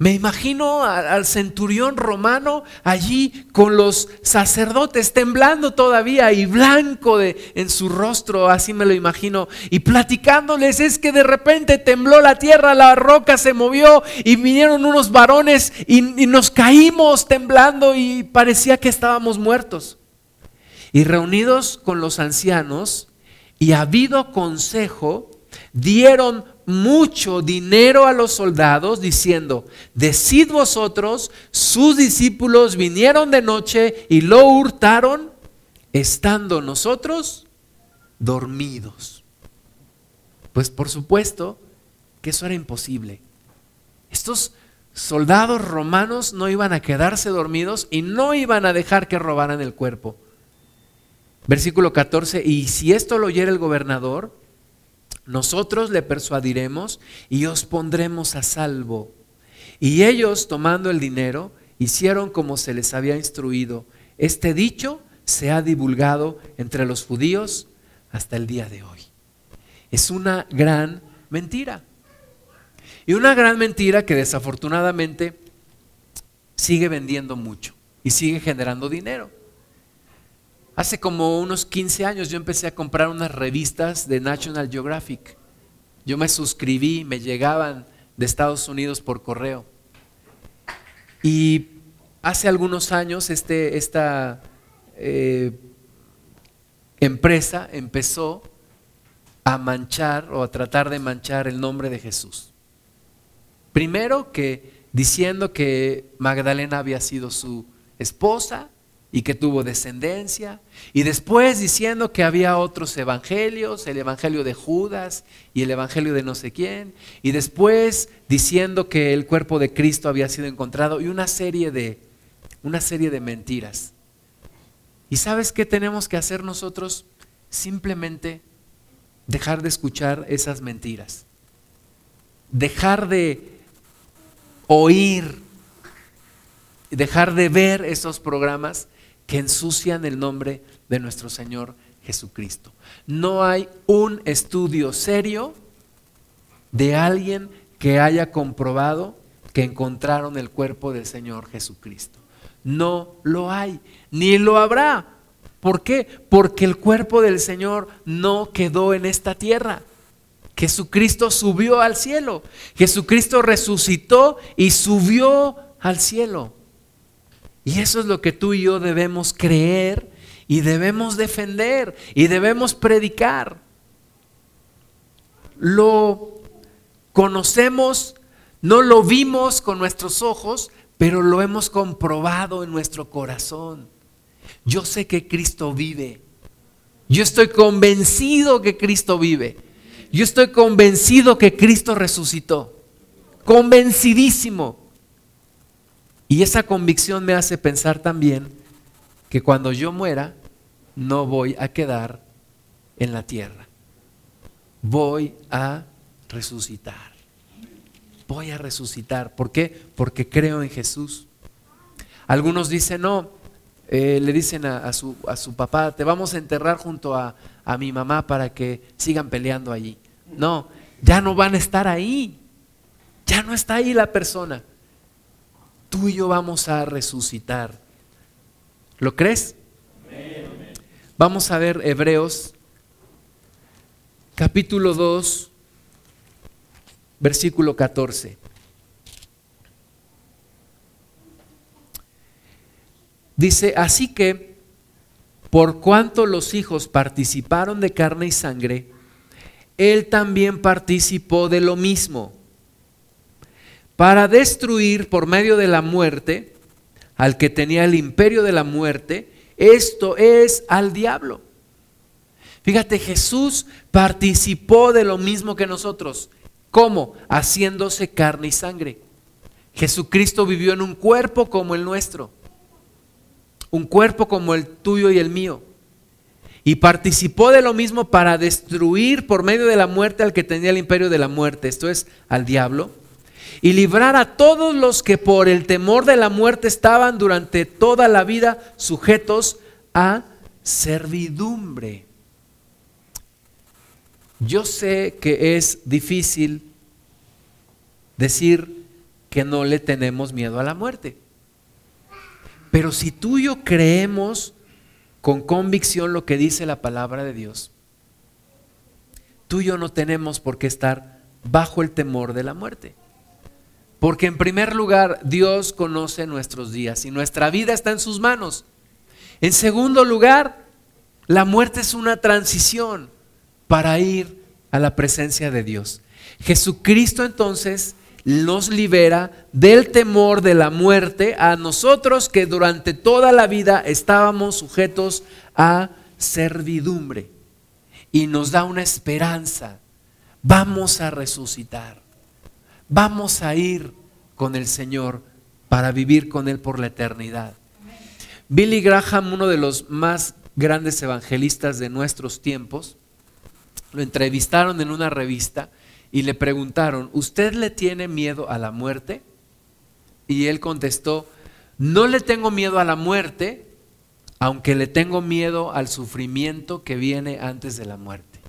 Me imagino al centurión romano allí con los sacerdotes temblando todavía y blanco de, en su rostro, así me lo imagino, y platicándoles es que de repente tembló la tierra, la roca se movió y vinieron unos varones y, y nos caímos temblando y parecía que estábamos muertos. Y reunidos con los ancianos y habido consejo, dieron mucho dinero a los soldados diciendo, decid vosotros, sus discípulos vinieron de noche y lo hurtaron, estando nosotros dormidos. Pues por supuesto que eso era imposible. Estos soldados romanos no iban a quedarse dormidos y no iban a dejar que robaran el cuerpo. Versículo 14, y si esto lo oyera el gobernador, nosotros le persuadiremos y os pondremos a salvo. Y ellos, tomando el dinero, hicieron como se les había instruido. Este dicho se ha divulgado entre los judíos hasta el día de hoy. Es una gran mentira. Y una gran mentira que desafortunadamente sigue vendiendo mucho y sigue generando dinero. Hace como unos 15 años yo empecé a comprar unas revistas de National Geographic. Yo me suscribí, me llegaban de Estados Unidos por correo. Y hace algunos años este, esta eh, empresa empezó a manchar o a tratar de manchar el nombre de Jesús. Primero que diciendo que Magdalena había sido su esposa y que tuvo descendencia, y después diciendo que había otros evangelios, el evangelio de Judas y el evangelio de no sé quién, y después diciendo que el cuerpo de Cristo había sido encontrado y una serie de una serie de mentiras. ¿Y sabes qué tenemos que hacer nosotros? Simplemente dejar de escuchar esas mentiras. Dejar de oír, dejar de ver esos programas que ensucian el nombre de nuestro Señor Jesucristo. No hay un estudio serio de alguien que haya comprobado que encontraron el cuerpo del Señor Jesucristo. No lo hay, ni lo habrá. ¿Por qué? Porque el cuerpo del Señor no quedó en esta tierra. Jesucristo subió al cielo. Jesucristo resucitó y subió al cielo. Y eso es lo que tú y yo debemos creer y debemos defender y debemos predicar. Lo conocemos, no lo vimos con nuestros ojos, pero lo hemos comprobado en nuestro corazón. Yo sé que Cristo vive. Yo estoy convencido que Cristo vive. Yo estoy convencido que Cristo resucitó. Convencidísimo. Y esa convicción me hace pensar también que cuando yo muera, no voy a quedar en la tierra. Voy a resucitar. Voy a resucitar. ¿Por qué? Porque creo en Jesús. Algunos dicen, no, eh, le dicen a, su, a, su, papá, te vamos a enterrar junto a, a mi mamá para que sigan peleando allí. No, ya no van a estar ahí. Ya no está ahí la persona tú y yo vamos a resucitar. ¿Lo crees? Vamos a ver Hebreos capítulo 2, versículo 14. Dice, así que, por cuanto los hijos participaron de carne y sangre, él también participó de lo mismo para destruir por medio de la muerte al que tenía el imperio de la muerte, esto es al diablo. Fíjate, Jesús participó de lo mismo que nosotros. ¿Cómo? Haciéndose carne y sangre. Jesucristo vivió en un cuerpo como el nuestro. Un cuerpo como el tuyo y el mío. Y participó de lo mismo para destruir por medio de la muerte al que tenía el imperio de la muerte. Esto es al diablo y librar a todos los que por el temor de la muerte estaban durante toda la vida sujetos a servidumbre. Yo sé que es difícil decir que no le tenemos miedo a la muerte. Pero si tú y yo creemos con convicción lo que dice la palabra de Dios, tú y yo no tenemos por qué estar bajo el temor de la muerte. Porque en primer lugar, Dios conoce nuestros días y nuestra vida está en sus manos. En segundo lugar, la muerte es una transición para ir a la presencia de Dios. Jesucristo entonces nos libera del temor de la muerte a nosotros que durante toda la vida estábamos sujetos a servidumbre y nos da una esperanza. Vamos a resucitar vamos a ir con el Señor para vivir con Él por la eternidad. Billy Graham, uno de los más grandes evangelistas de nuestros tiempos, lo entrevistaron en una revista y le preguntaron, ¿usted le tiene miedo a la muerte? Y él contestó, No le tengo miedo a la muerte, aunque le tengo miedo al sufrimiento que viene antes de la muerte.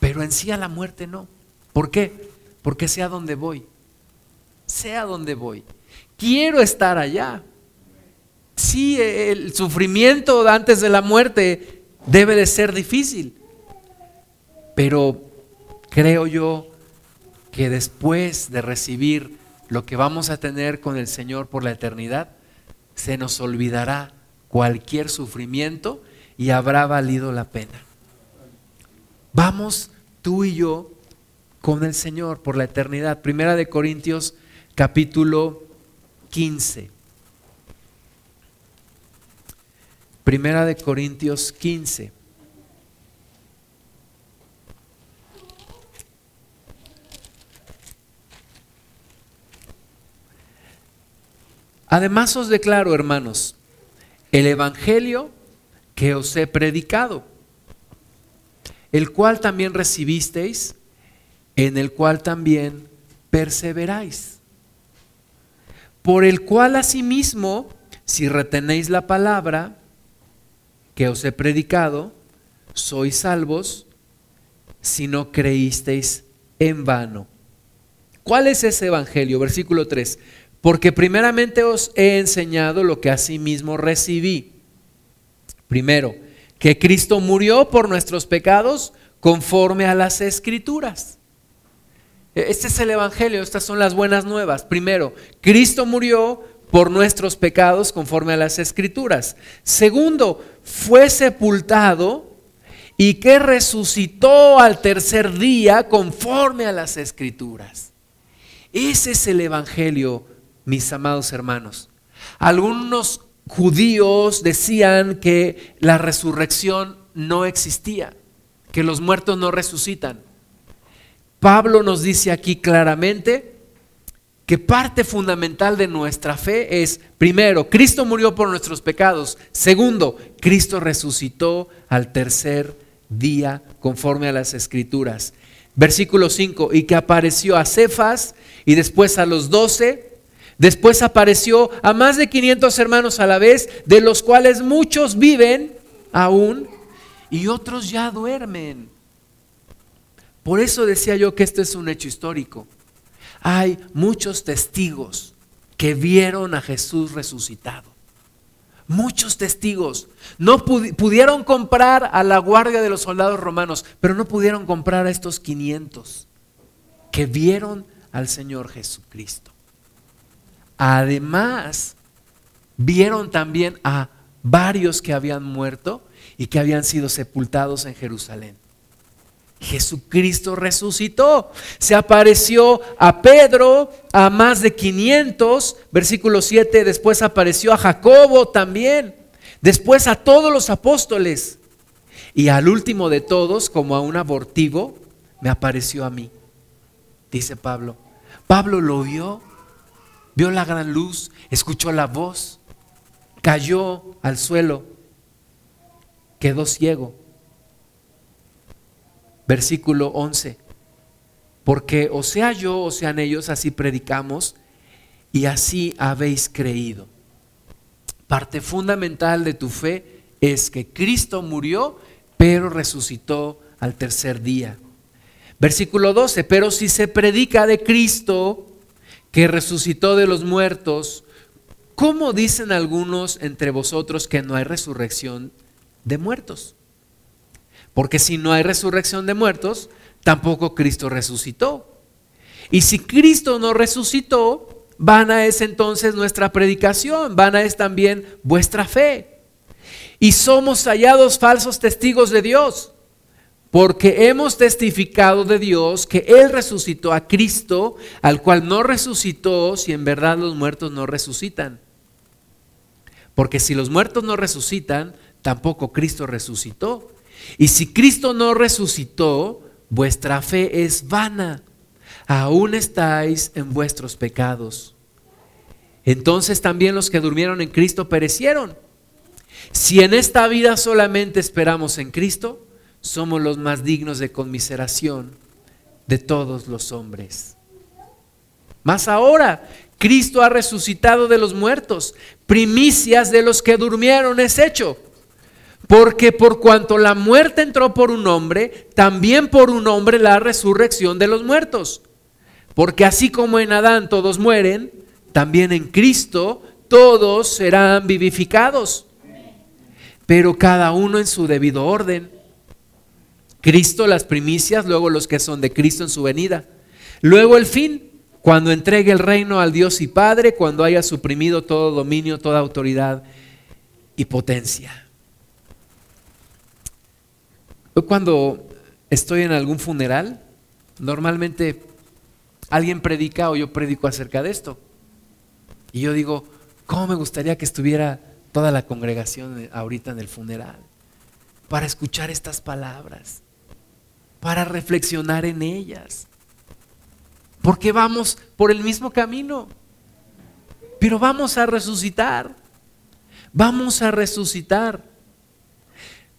Pero en sí a la muerte no. ¿Por qué? Porque sé a dónde voy. Sé a dónde voy. Quiero estar allá. Sí, el sufrimiento antes de la muerte debe de ser difícil. Pero creo yo que después de recibir lo que vamos a tener con el Señor por la eternidad, se nos olvidará cualquier sufrimiento y habrá valido la pena. Vamos tú y yo con el Señor por la eternidad. Primera de Corintios capítulo 15. Primera de Corintios 15. Además os declaro, hermanos, el Evangelio que os he predicado, el cual también recibisteis, en el cual también perseveráis, por el cual asimismo, si retenéis la palabra que os he predicado, sois salvos si no creísteis en vano. ¿Cuál es ese Evangelio? Versículo 3 porque primeramente os he enseñado lo que asimismo recibí. Primero, que Cristo murió por nuestros pecados conforme a las escrituras. Este es el Evangelio, estas son las buenas nuevas. Primero, Cristo murió por nuestros pecados conforme a las escrituras. Segundo, fue sepultado y que resucitó al tercer día conforme a las escrituras. Ese es el Evangelio mis amados hermanos. Algunos judíos decían que la resurrección no existía, que los muertos no resucitan. Pablo nos dice aquí claramente que parte fundamental de nuestra fe es, primero, Cristo murió por nuestros pecados. Segundo, Cristo resucitó al tercer día conforme a las escrituras. Versículo 5, y que apareció a Cefas y después a los doce Después apareció a más de 500 hermanos a la vez, de los cuales muchos viven aún y otros ya duermen. Por eso decía yo que este es un hecho histórico. Hay muchos testigos que vieron a Jesús resucitado. Muchos testigos. No pudieron comprar a la guardia de los soldados romanos, pero no pudieron comprar a estos 500 que vieron al Señor Jesucristo. Además, vieron también a varios que habían muerto y que habían sido sepultados en Jerusalén. Jesucristo resucitó. Se apareció a Pedro, a más de 500, versículo 7, después apareció a Jacobo también, después a todos los apóstoles. Y al último de todos, como a un abortivo, me apareció a mí, dice Pablo. Pablo lo vio vio la gran luz, escuchó la voz, cayó al suelo, quedó ciego. Versículo 11. Porque o sea yo o sean ellos, así predicamos y así habéis creído. Parte fundamental de tu fe es que Cristo murió, pero resucitó al tercer día. Versículo 12, pero si se predica de Cristo, que resucitó de los muertos, ¿cómo dicen algunos entre vosotros que no hay resurrección de muertos? Porque si no hay resurrección de muertos, tampoco Cristo resucitó. Y si Cristo no resucitó, vana es entonces nuestra predicación, vana es también vuestra fe. Y somos hallados falsos testigos de Dios porque hemos testificado de Dios que Él resucitó a Cristo, al cual no resucitó si en verdad los muertos no resucitan. Porque si los muertos no resucitan, tampoco Cristo resucitó. Y si Cristo no resucitó, vuestra fe es vana. Aún estáis en vuestros pecados. Entonces también los que durmieron en Cristo perecieron. Si en esta vida solamente esperamos en Cristo, somos los más dignos de conmiseración de todos los hombres. Más ahora Cristo ha resucitado de los muertos, primicias de los que durmieron es hecho. Porque por cuanto la muerte entró por un hombre, también por un hombre la resurrección de los muertos. Porque así como en Adán todos mueren, también en Cristo todos serán vivificados. Pero cada uno en su debido orden. Cristo las primicias, luego los que son de Cristo en su venida. Luego el fin, cuando entregue el reino al Dios y Padre, cuando haya suprimido todo dominio, toda autoridad y potencia. Cuando estoy en algún funeral, normalmente alguien predica o yo predico acerca de esto. Y yo digo, ¿cómo me gustaría que estuviera toda la congregación ahorita en el funeral? Para escuchar estas palabras, para reflexionar en ellas porque vamos por el mismo camino. Pero vamos a resucitar. Vamos a resucitar.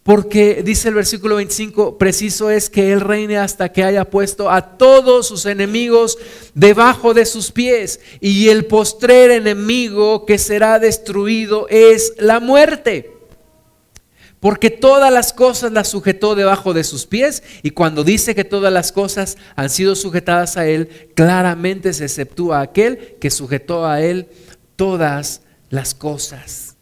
Porque dice el versículo 25, preciso es que Él reine hasta que haya puesto a todos sus enemigos debajo de sus pies. Y el postrer enemigo que será destruido es la muerte porque todas las cosas las sujetó debajo de sus pies y cuando dice que todas las cosas han sido sujetadas a él, claramente se exceptúa aquel que sujetó a él todas las cosas.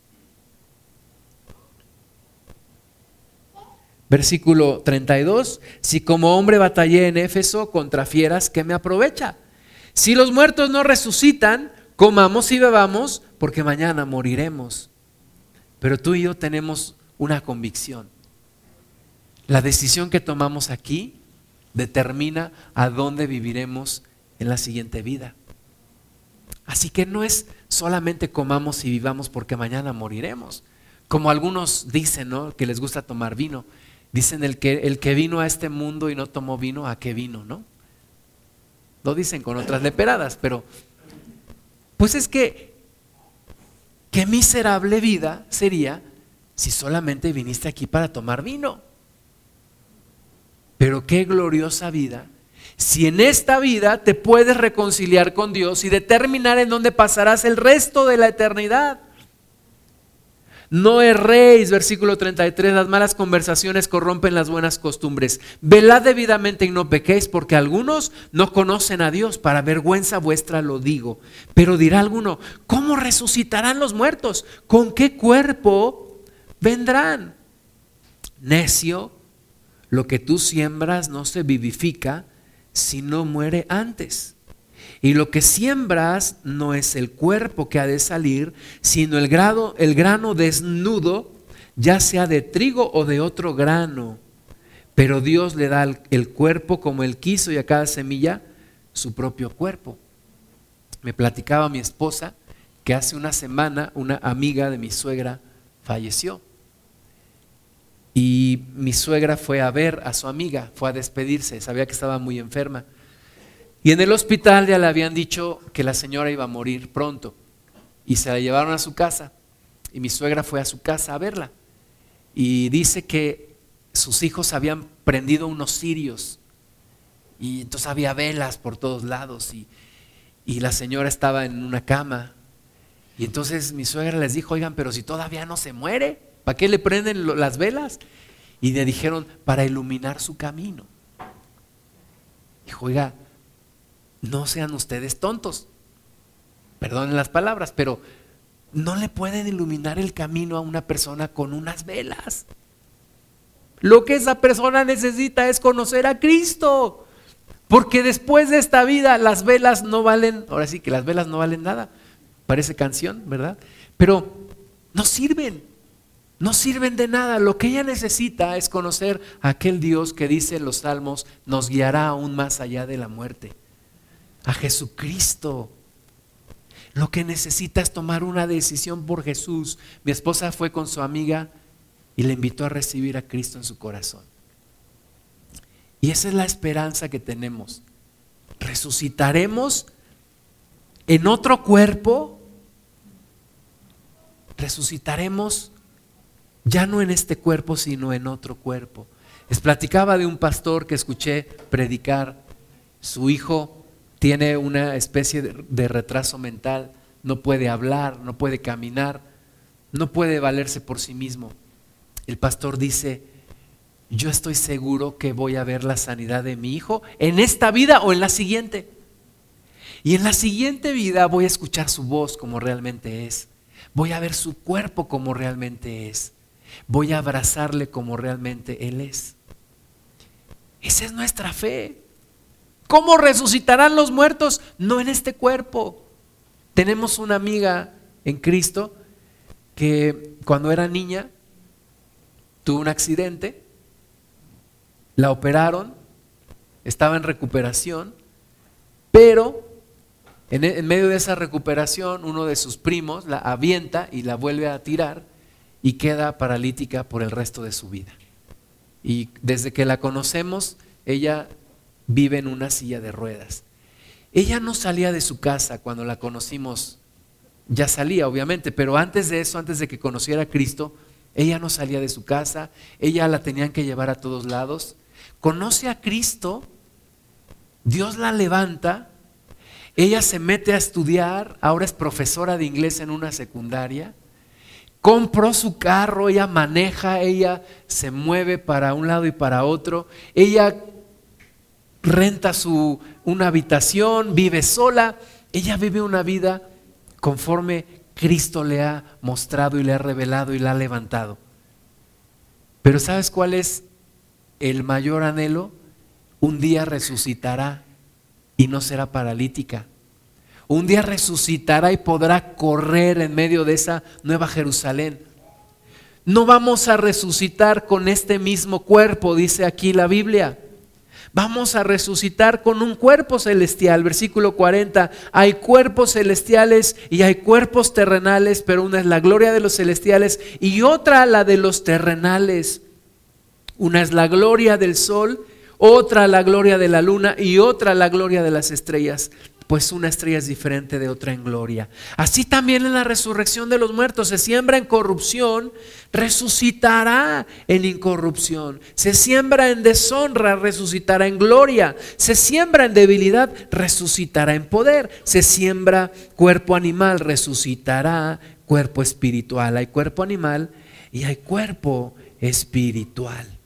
Versículo 32, si como hombre batallé en Éfeso contra fieras, ¿qué me aprovecha? Si los muertos no resucitan, comamos y bebamos, porque mañana moriremos. Pero tú y yo tenemos una convicción. La decisión que tomamos aquí determina a dónde viviremos en la siguiente vida. Así que no es solamente comamos y vivamos porque mañana moriremos. Como algunos dicen, ¿no? Que les gusta tomar vino. Dicen el que, el que vino a este mundo y no tomó vino, ¿a qué vino, no? Lo dicen con otras leperadas, pero pues es que qué miserable vida sería si solamente viniste aquí para tomar vino? Pero qué gloriosa vida. Si en esta vida te puedes reconciliar con Dios y determinar en dónde pasarás el resto de la eternidad. No erréis, versículo 33, las malas conversaciones corrompen las buenas costumbres. Velad debidamente y no pequéis, porque algunos no conocen a Dios, para vergüenza vuestra lo digo. Pero dirá alguno, ¿cómo resucitarán los muertos? ¿Con qué cuerpo vendrán. Necio, lo que tú siembras no se vivifica si no muere antes. Y lo que siembras no es el cuerpo que ha de salir, sino el, grado, el grano desnudo, ya sea de trigo o de otro grano. Pero Dios le da el cuerpo como Él quiso y a cada semilla su propio cuerpo. Me platicaba mi esposa que hace una semana una amiga de mi suegra falleció. Y mi suegra fue a ver a su amiga, fue a despedirse, sabía que estaba muy enferma. Y en el hospital ya le habían dicho que la señora iba a morir pronto. Y se la llevaron a su casa. Y mi suegra fue a su casa a verla. Y dice que sus hijos habían prendido unos cirios. Y entonces había velas por todos lados. Y, y la señora estaba en una cama. Y entonces mi suegra les dijo, oigan, pero si todavía no se muere. ¿Para qué le prenden las velas? Y le dijeron, para iluminar su camino. Dijo, oiga, no sean ustedes tontos. Perdonen las palabras, pero no le pueden iluminar el camino a una persona con unas velas. Lo que esa persona necesita es conocer a Cristo. Porque después de esta vida las velas no valen, ahora sí que las velas no valen nada. Parece canción, ¿verdad? Pero no sirven no sirven de nada. Lo que ella necesita es conocer a aquel Dios que dice en los salmos, nos guiará aún más allá de la muerte. A Jesucristo. Lo que necesita es tomar una decisión por Jesús. Mi esposa fue con su amiga y le invitó a recibir a Cristo en su corazón. Y esa es la esperanza que tenemos. Resucitaremos en otro cuerpo. Resucitaremos ya no en este cuerpo, sino en otro cuerpo. Les platicaba de un pastor que escuché predicar. Su hijo tiene una especie de, retraso mental, no puede hablar, no puede caminar, no puede valerse por sí mismo. El pastor dice, yo estoy seguro que voy a ver la sanidad de mi hijo en esta vida o en la siguiente. Y en la siguiente vida voy a escuchar su voz como realmente es. Voy a ver su cuerpo como realmente es. Voy a abrazarle como realmente Él es. Esa es nuestra fe. ¿Cómo resucitarán los muertos? No en este cuerpo. Tenemos una amiga en Cristo que cuando era niña tuvo un accidente, la operaron, estaba en recuperación, pero en, medio de esa recuperación uno de sus primos la avienta y la vuelve a tirar y queda paralítica por el resto de su vida. Y desde que la conocemos, ella vive en una silla de ruedas. Ella no salía de su casa cuando la conocimos, ya salía obviamente, pero antes de eso, antes de que conociera a Cristo, ella no salía de su casa, ella la tenían que llevar a todos lados. Conoce a Cristo, Dios la levanta, ella se mete a estudiar, ahora es profesora de inglés en una secundaria, compró su carro, ella maneja, ella se mueve para un lado y para otro, ella renta su, una habitación, vive sola, ella vive una vida conforme Cristo le ha mostrado y le ha revelado y la ha levantado. Pero ¿sabes cuál es el mayor anhelo? Un día resucitará y no será paralítica. Un día resucitará y podrá correr en medio de esa nueva Jerusalén. No vamos a resucitar con este mismo cuerpo, dice aquí la Biblia. Vamos a resucitar con un cuerpo celestial. Versículo 40. Hay cuerpos celestiales y hay cuerpos terrenales, pero una es la gloria de los celestiales y otra la de los terrenales. Una es la gloria del sol, otra la gloria de la luna y otra la gloria de las estrellas pues una estrella es diferente de otra en gloria. Así también en la resurrección de los muertos se siembra en corrupción, resucitará en incorrupción. Se siembra en deshonra, resucitará en gloria. Se siembra en debilidad, resucitará en poder. Se siembra cuerpo animal, resucitará cuerpo espiritual. Hay cuerpo animal y hay cuerpo espiritual.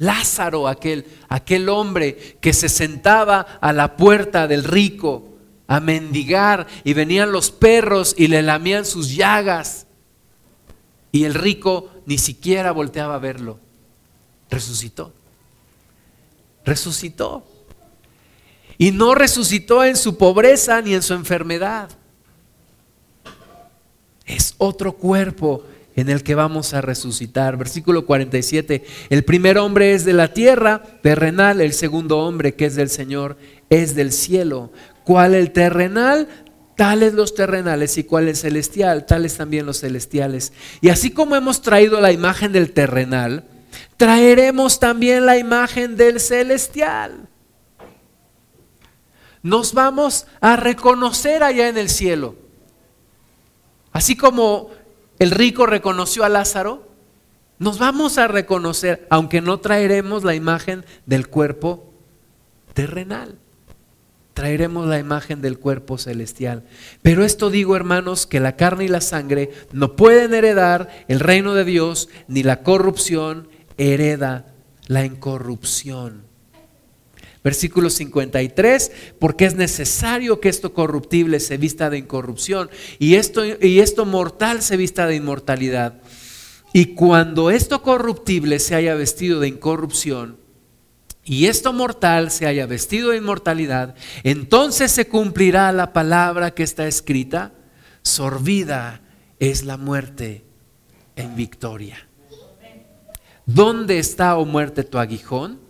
Lázaro, aquel, aquel hombre que se sentaba a la puerta del rico a mendigar y venían los perros y le lamían sus llagas. Y el rico ni siquiera volteaba a verlo. Resucitó. Resucitó. Y no resucitó en su pobreza ni en su enfermedad. Es otro cuerpo en el que vamos a resucitar. Versículo 47, el primer hombre es de la tierra terrenal, el segundo hombre que es del Señor es del cielo. ¿Cuál el terrenal? Tales los terrenales y cuál el celestial, tales también los celestiales. Y así como hemos traído la imagen del terrenal, traeremos también la imagen del celestial. Nos vamos a reconocer allá en el cielo. Así como el rico reconoció a Lázaro, nos vamos a reconocer, aunque no traeremos la imagen del cuerpo terrenal. Traeremos la imagen del cuerpo celestial. Pero esto digo, hermanos, que la carne y la sangre no pueden heredar el reino de Dios, ni la corrupción hereda la incorrupción. Versículo 53, porque es necesario que esto corruptible se vista de incorrupción y esto, y esto mortal se vista de inmortalidad. Y cuando esto corruptible se haya vestido de incorrupción y esto mortal se haya vestido de inmortalidad, entonces se cumplirá la palabra que está escrita, sorbida es la muerte en victoria. ¿Dónde está, o oh muerte, tu aguijón?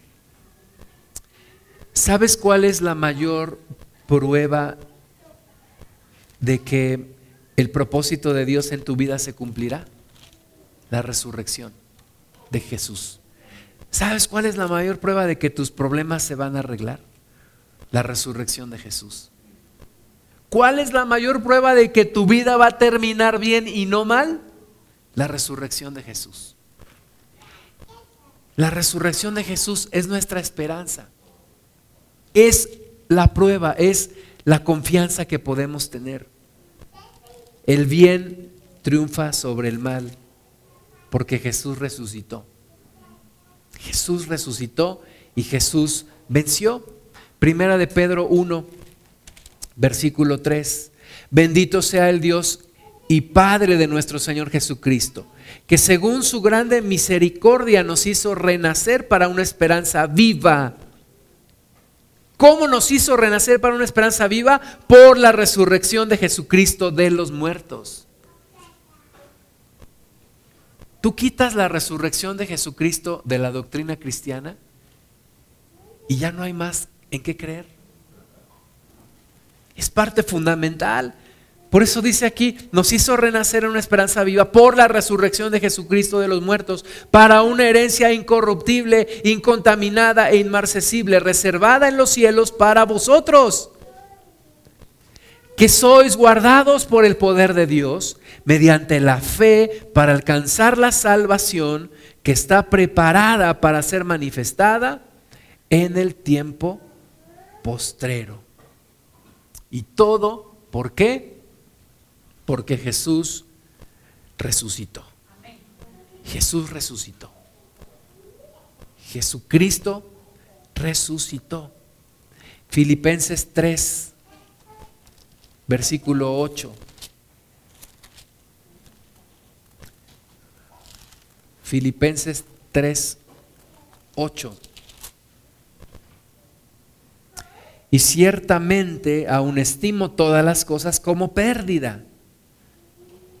¿Sabes cuál es la mayor prueba de que el propósito de Dios en tu vida se cumplirá? La resurrección de Jesús. ¿Sabes cuál es la mayor prueba de que tus problemas se van a arreglar? La resurrección de Jesús. ¿Cuál es la mayor prueba de que tu vida va a terminar bien y no mal? La resurrección de Jesús. La resurrección de Jesús es nuestra esperanza. Es la prueba, es la confianza que podemos tener. El bien triunfa sobre el mal porque Jesús resucitó. Jesús resucitó y Jesús venció. Primera de Pedro 1, versículo 3. Bendito sea el Dios y Padre de nuestro Señor Jesucristo, que según su grande misericordia nos hizo renacer para una esperanza viva. ¿Cómo nos hizo renacer para una esperanza viva? Por la resurrección de Jesucristo de los muertos. Tú quitas la resurrección de Jesucristo de la doctrina cristiana y ya no hay más en qué creer. Es parte fundamental. Por eso dice aquí, nos hizo renacer en una esperanza viva por la resurrección de Jesucristo de los muertos, para una herencia incorruptible, incontaminada e inmarcesible, reservada en los cielos para vosotros, que sois guardados por el poder de Dios mediante la fe para alcanzar la salvación que está preparada para ser manifestada en el tiempo postrero. Y todo, ¿por qué? Porque Jesús resucitó. Jesús resucitó. Jesucristo resucitó. Filipenses 3, versículo 8. Filipenses 3, 8. Y ciertamente aún estimo todas las cosas como pérdida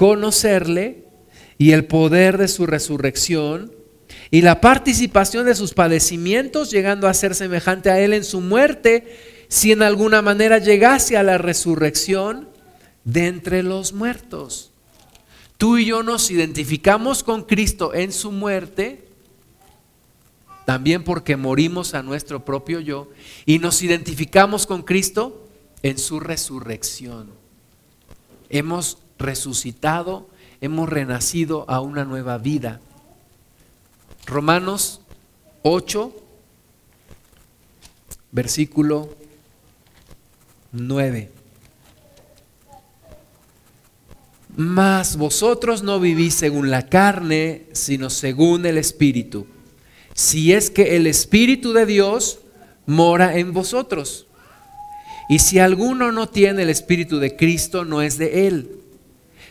conocerle y el poder de su resurrección y la participación de sus padecimientos, llegando a ser semejante a él en su muerte, si en alguna manera llegase a la resurrección de entre los muertos. Tú y yo nos identificamos con Cristo en su muerte, también porque morimos a nuestro propio yo, y nos identificamos con Cristo en su resurrección. Hemos resucitado, hemos renacido a una nueva vida. Romanos 8, versículo 9. Mas vosotros no vivís según la carne, sino según el Espíritu. Si es que el Espíritu de Dios mora en vosotros. Y si alguno no tiene el Espíritu de Cristo, no es de él.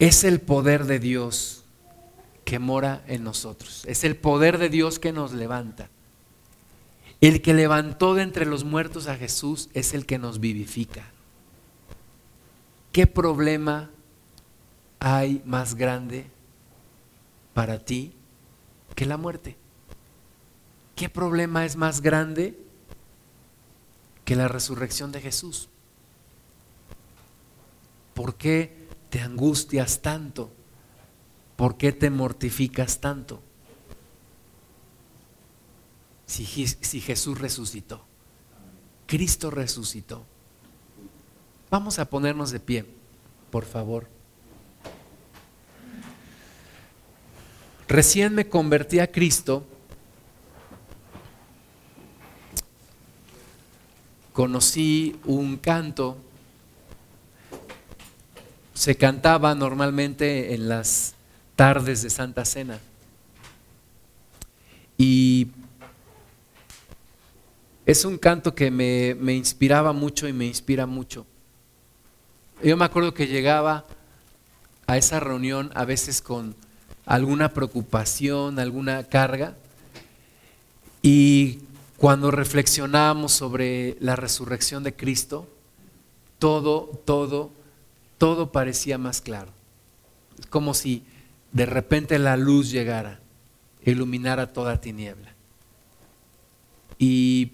Es el poder de Dios que mora en nosotros. Es el poder de Dios que nos levanta. El que levantó de entre los muertos a Jesús es el que nos vivifica. ¿Qué problema hay más grande para ti que la muerte? ¿Qué problema es más grande que la resurrección de Jesús? ¿Por qué te angustias tanto? ¿Por qué te mortificas tanto? si, Jesús resucitó. Cristo resucitó. Vamos a ponernos de pie, por favor. Recién me convertí a Cristo. Conocí un canto. Se cantaba normalmente en las tardes de Santa Cena. Y es un canto que me, me, inspiraba mucho y me inspira mucho. Yo me acuerdo que llegaba a esa reunión a veces con alguna preocupación, alguna carga. Y cuando reflexionamos sobre la resurrección de Cristo, todo, todo, todo parecía más claro. Es como si de repente la luz llegara, iluminara toda tiniebla. Y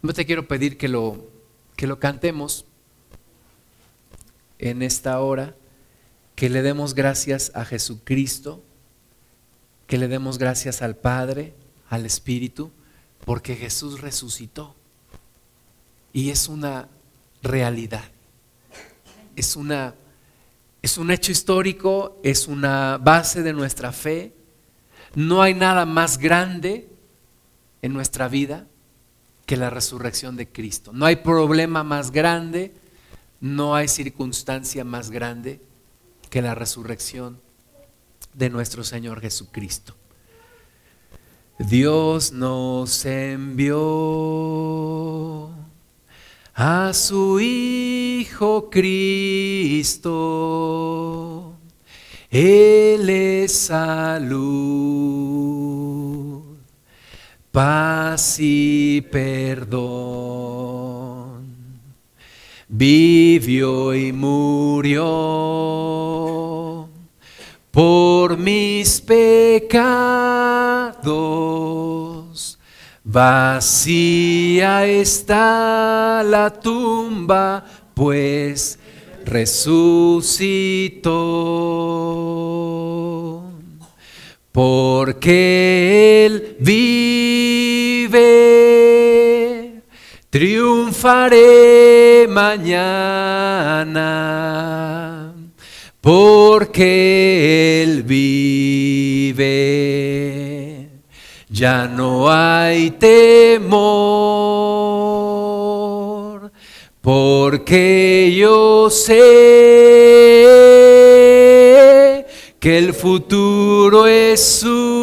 no te quiero pedir que lo, que lo cantemos en esta hora, que le demos gracias a Jesucristo, que le demos gracias al Padre, al Espíritu, porque Jesús resucitó. Y es una realidad. Es una es un hecho histórico, es una base de nuestra fe. No hay nada más grande en nuestra vida que la resurrección de Cristo. No hay problema más grande, no hay circunstancia más grande que la resurrección de nuestro Señor Jesucristo. Dios nos envió a su Hijo Cristo. Él es salud, paz y perdón vivió y murió por mis pecados. Vacía está la tumba, pues resucitó. Porque Él vive, triunfaré mañana, porque Él vive. Ya no hay temor, porque yo sé que el futuro es suyo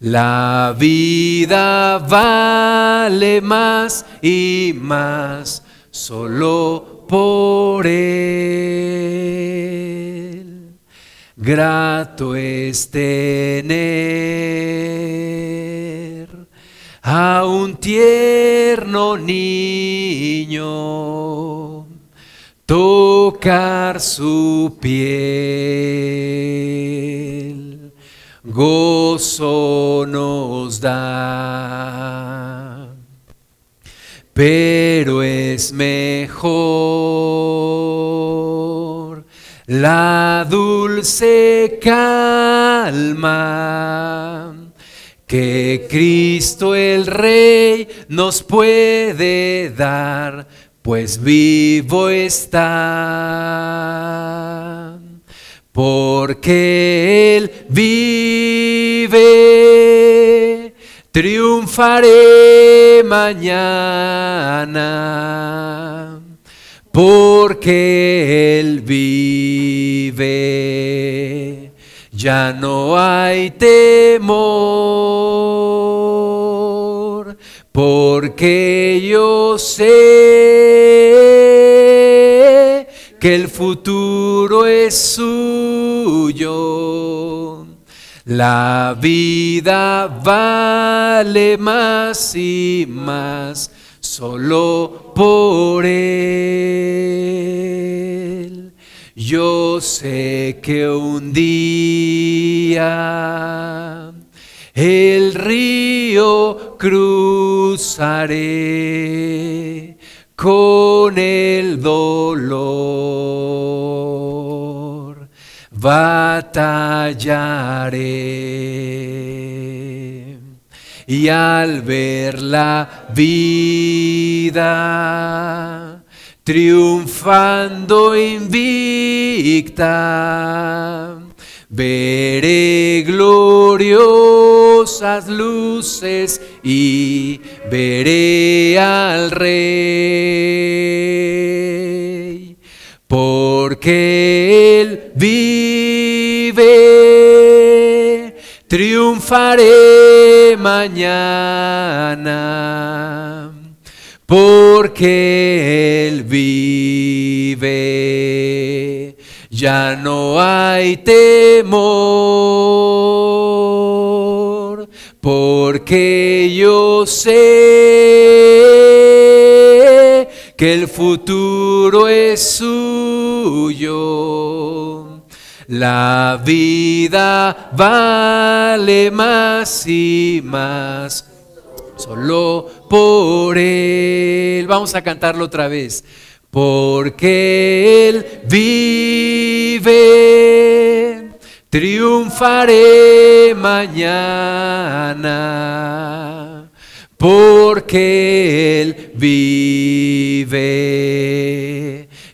la vida vale más y más solo por Él. Grato es tener a un tierno niño, tocar su piel gozo nos da. Pero es mejor la dulce calma que Cristo el Rey nos puede dar, pues vivo está. Porque Él vive, triunfaré mañana, porque Él vive, ya no hay temor, porque yo sé que el futuro es suyo. La vida vale más y más solo por Él. Yo sé que un día el río cruzaré con el dolor batallaré. y al ver la vida triunfando invicta, veré gloriosas luces y veré al rey, porque él vive, triunfaré mañana porque Él vive. Ya no hay temor, porque yo sé que el futuro es suyo. La vida vale más y más solo por Él. Vamos a cantarlo otra vez. Porque Él vive, triunfaré mañana. Porque Él vive,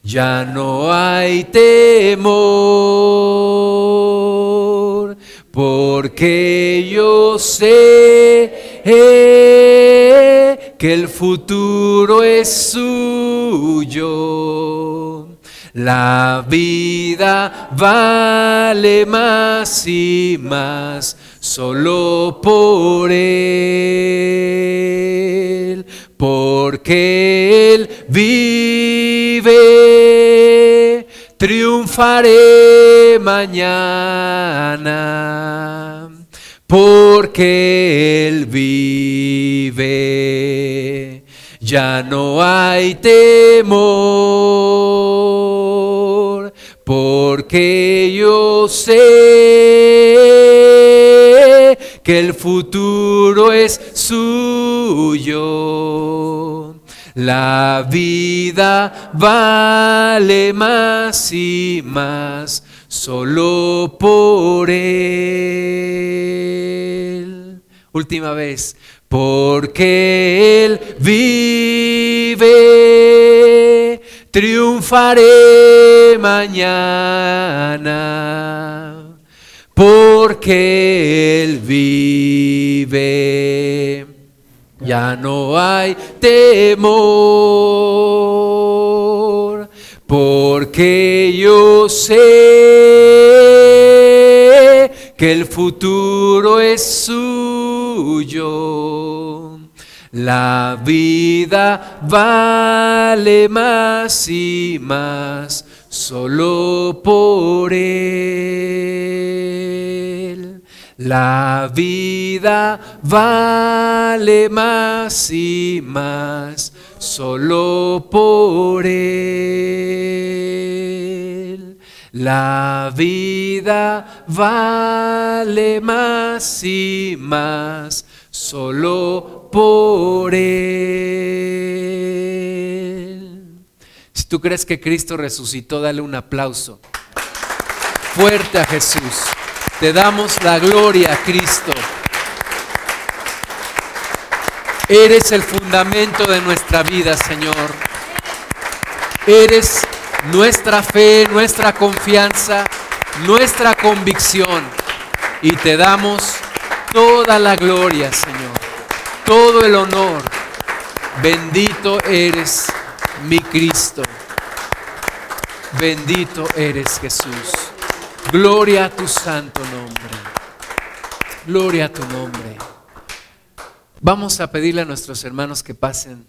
ya no hay temor. Porque yo sé que el futuro es suyo. La vida vale más y más solo por Él, porque Él vive, triunfaré mañana porque Él vive. Ya no hay temor, porque yo sé que el futuro es suyo. La vida vale más y más solo por Él. Última vez, porque Él vive, triunfaré mañana, porque Él vive. Ya no hay temor, porque yo sé que el futuro es suyo. La vida vale más y más solo por Él. La vida vale más y más solo por Él. La vida vale más y más solo por Él. Si tú crees que Cristo resucitó, dale un aplauso fuerte a Jesús. Te damos la gloria Cristo. Eres el fundamento de nuestra vida, Señor. Eres nuestra fe, nuestra confianza, nuestra convicción. Y te damos toda la gloria, Señor. Todo el honor. Bendito eres mi Cristo. Bendito eres Jesús. Gloria a tu santo nombre. Gloria a tu nombre. Vamos a pedirle a nuestros hermanos que pasen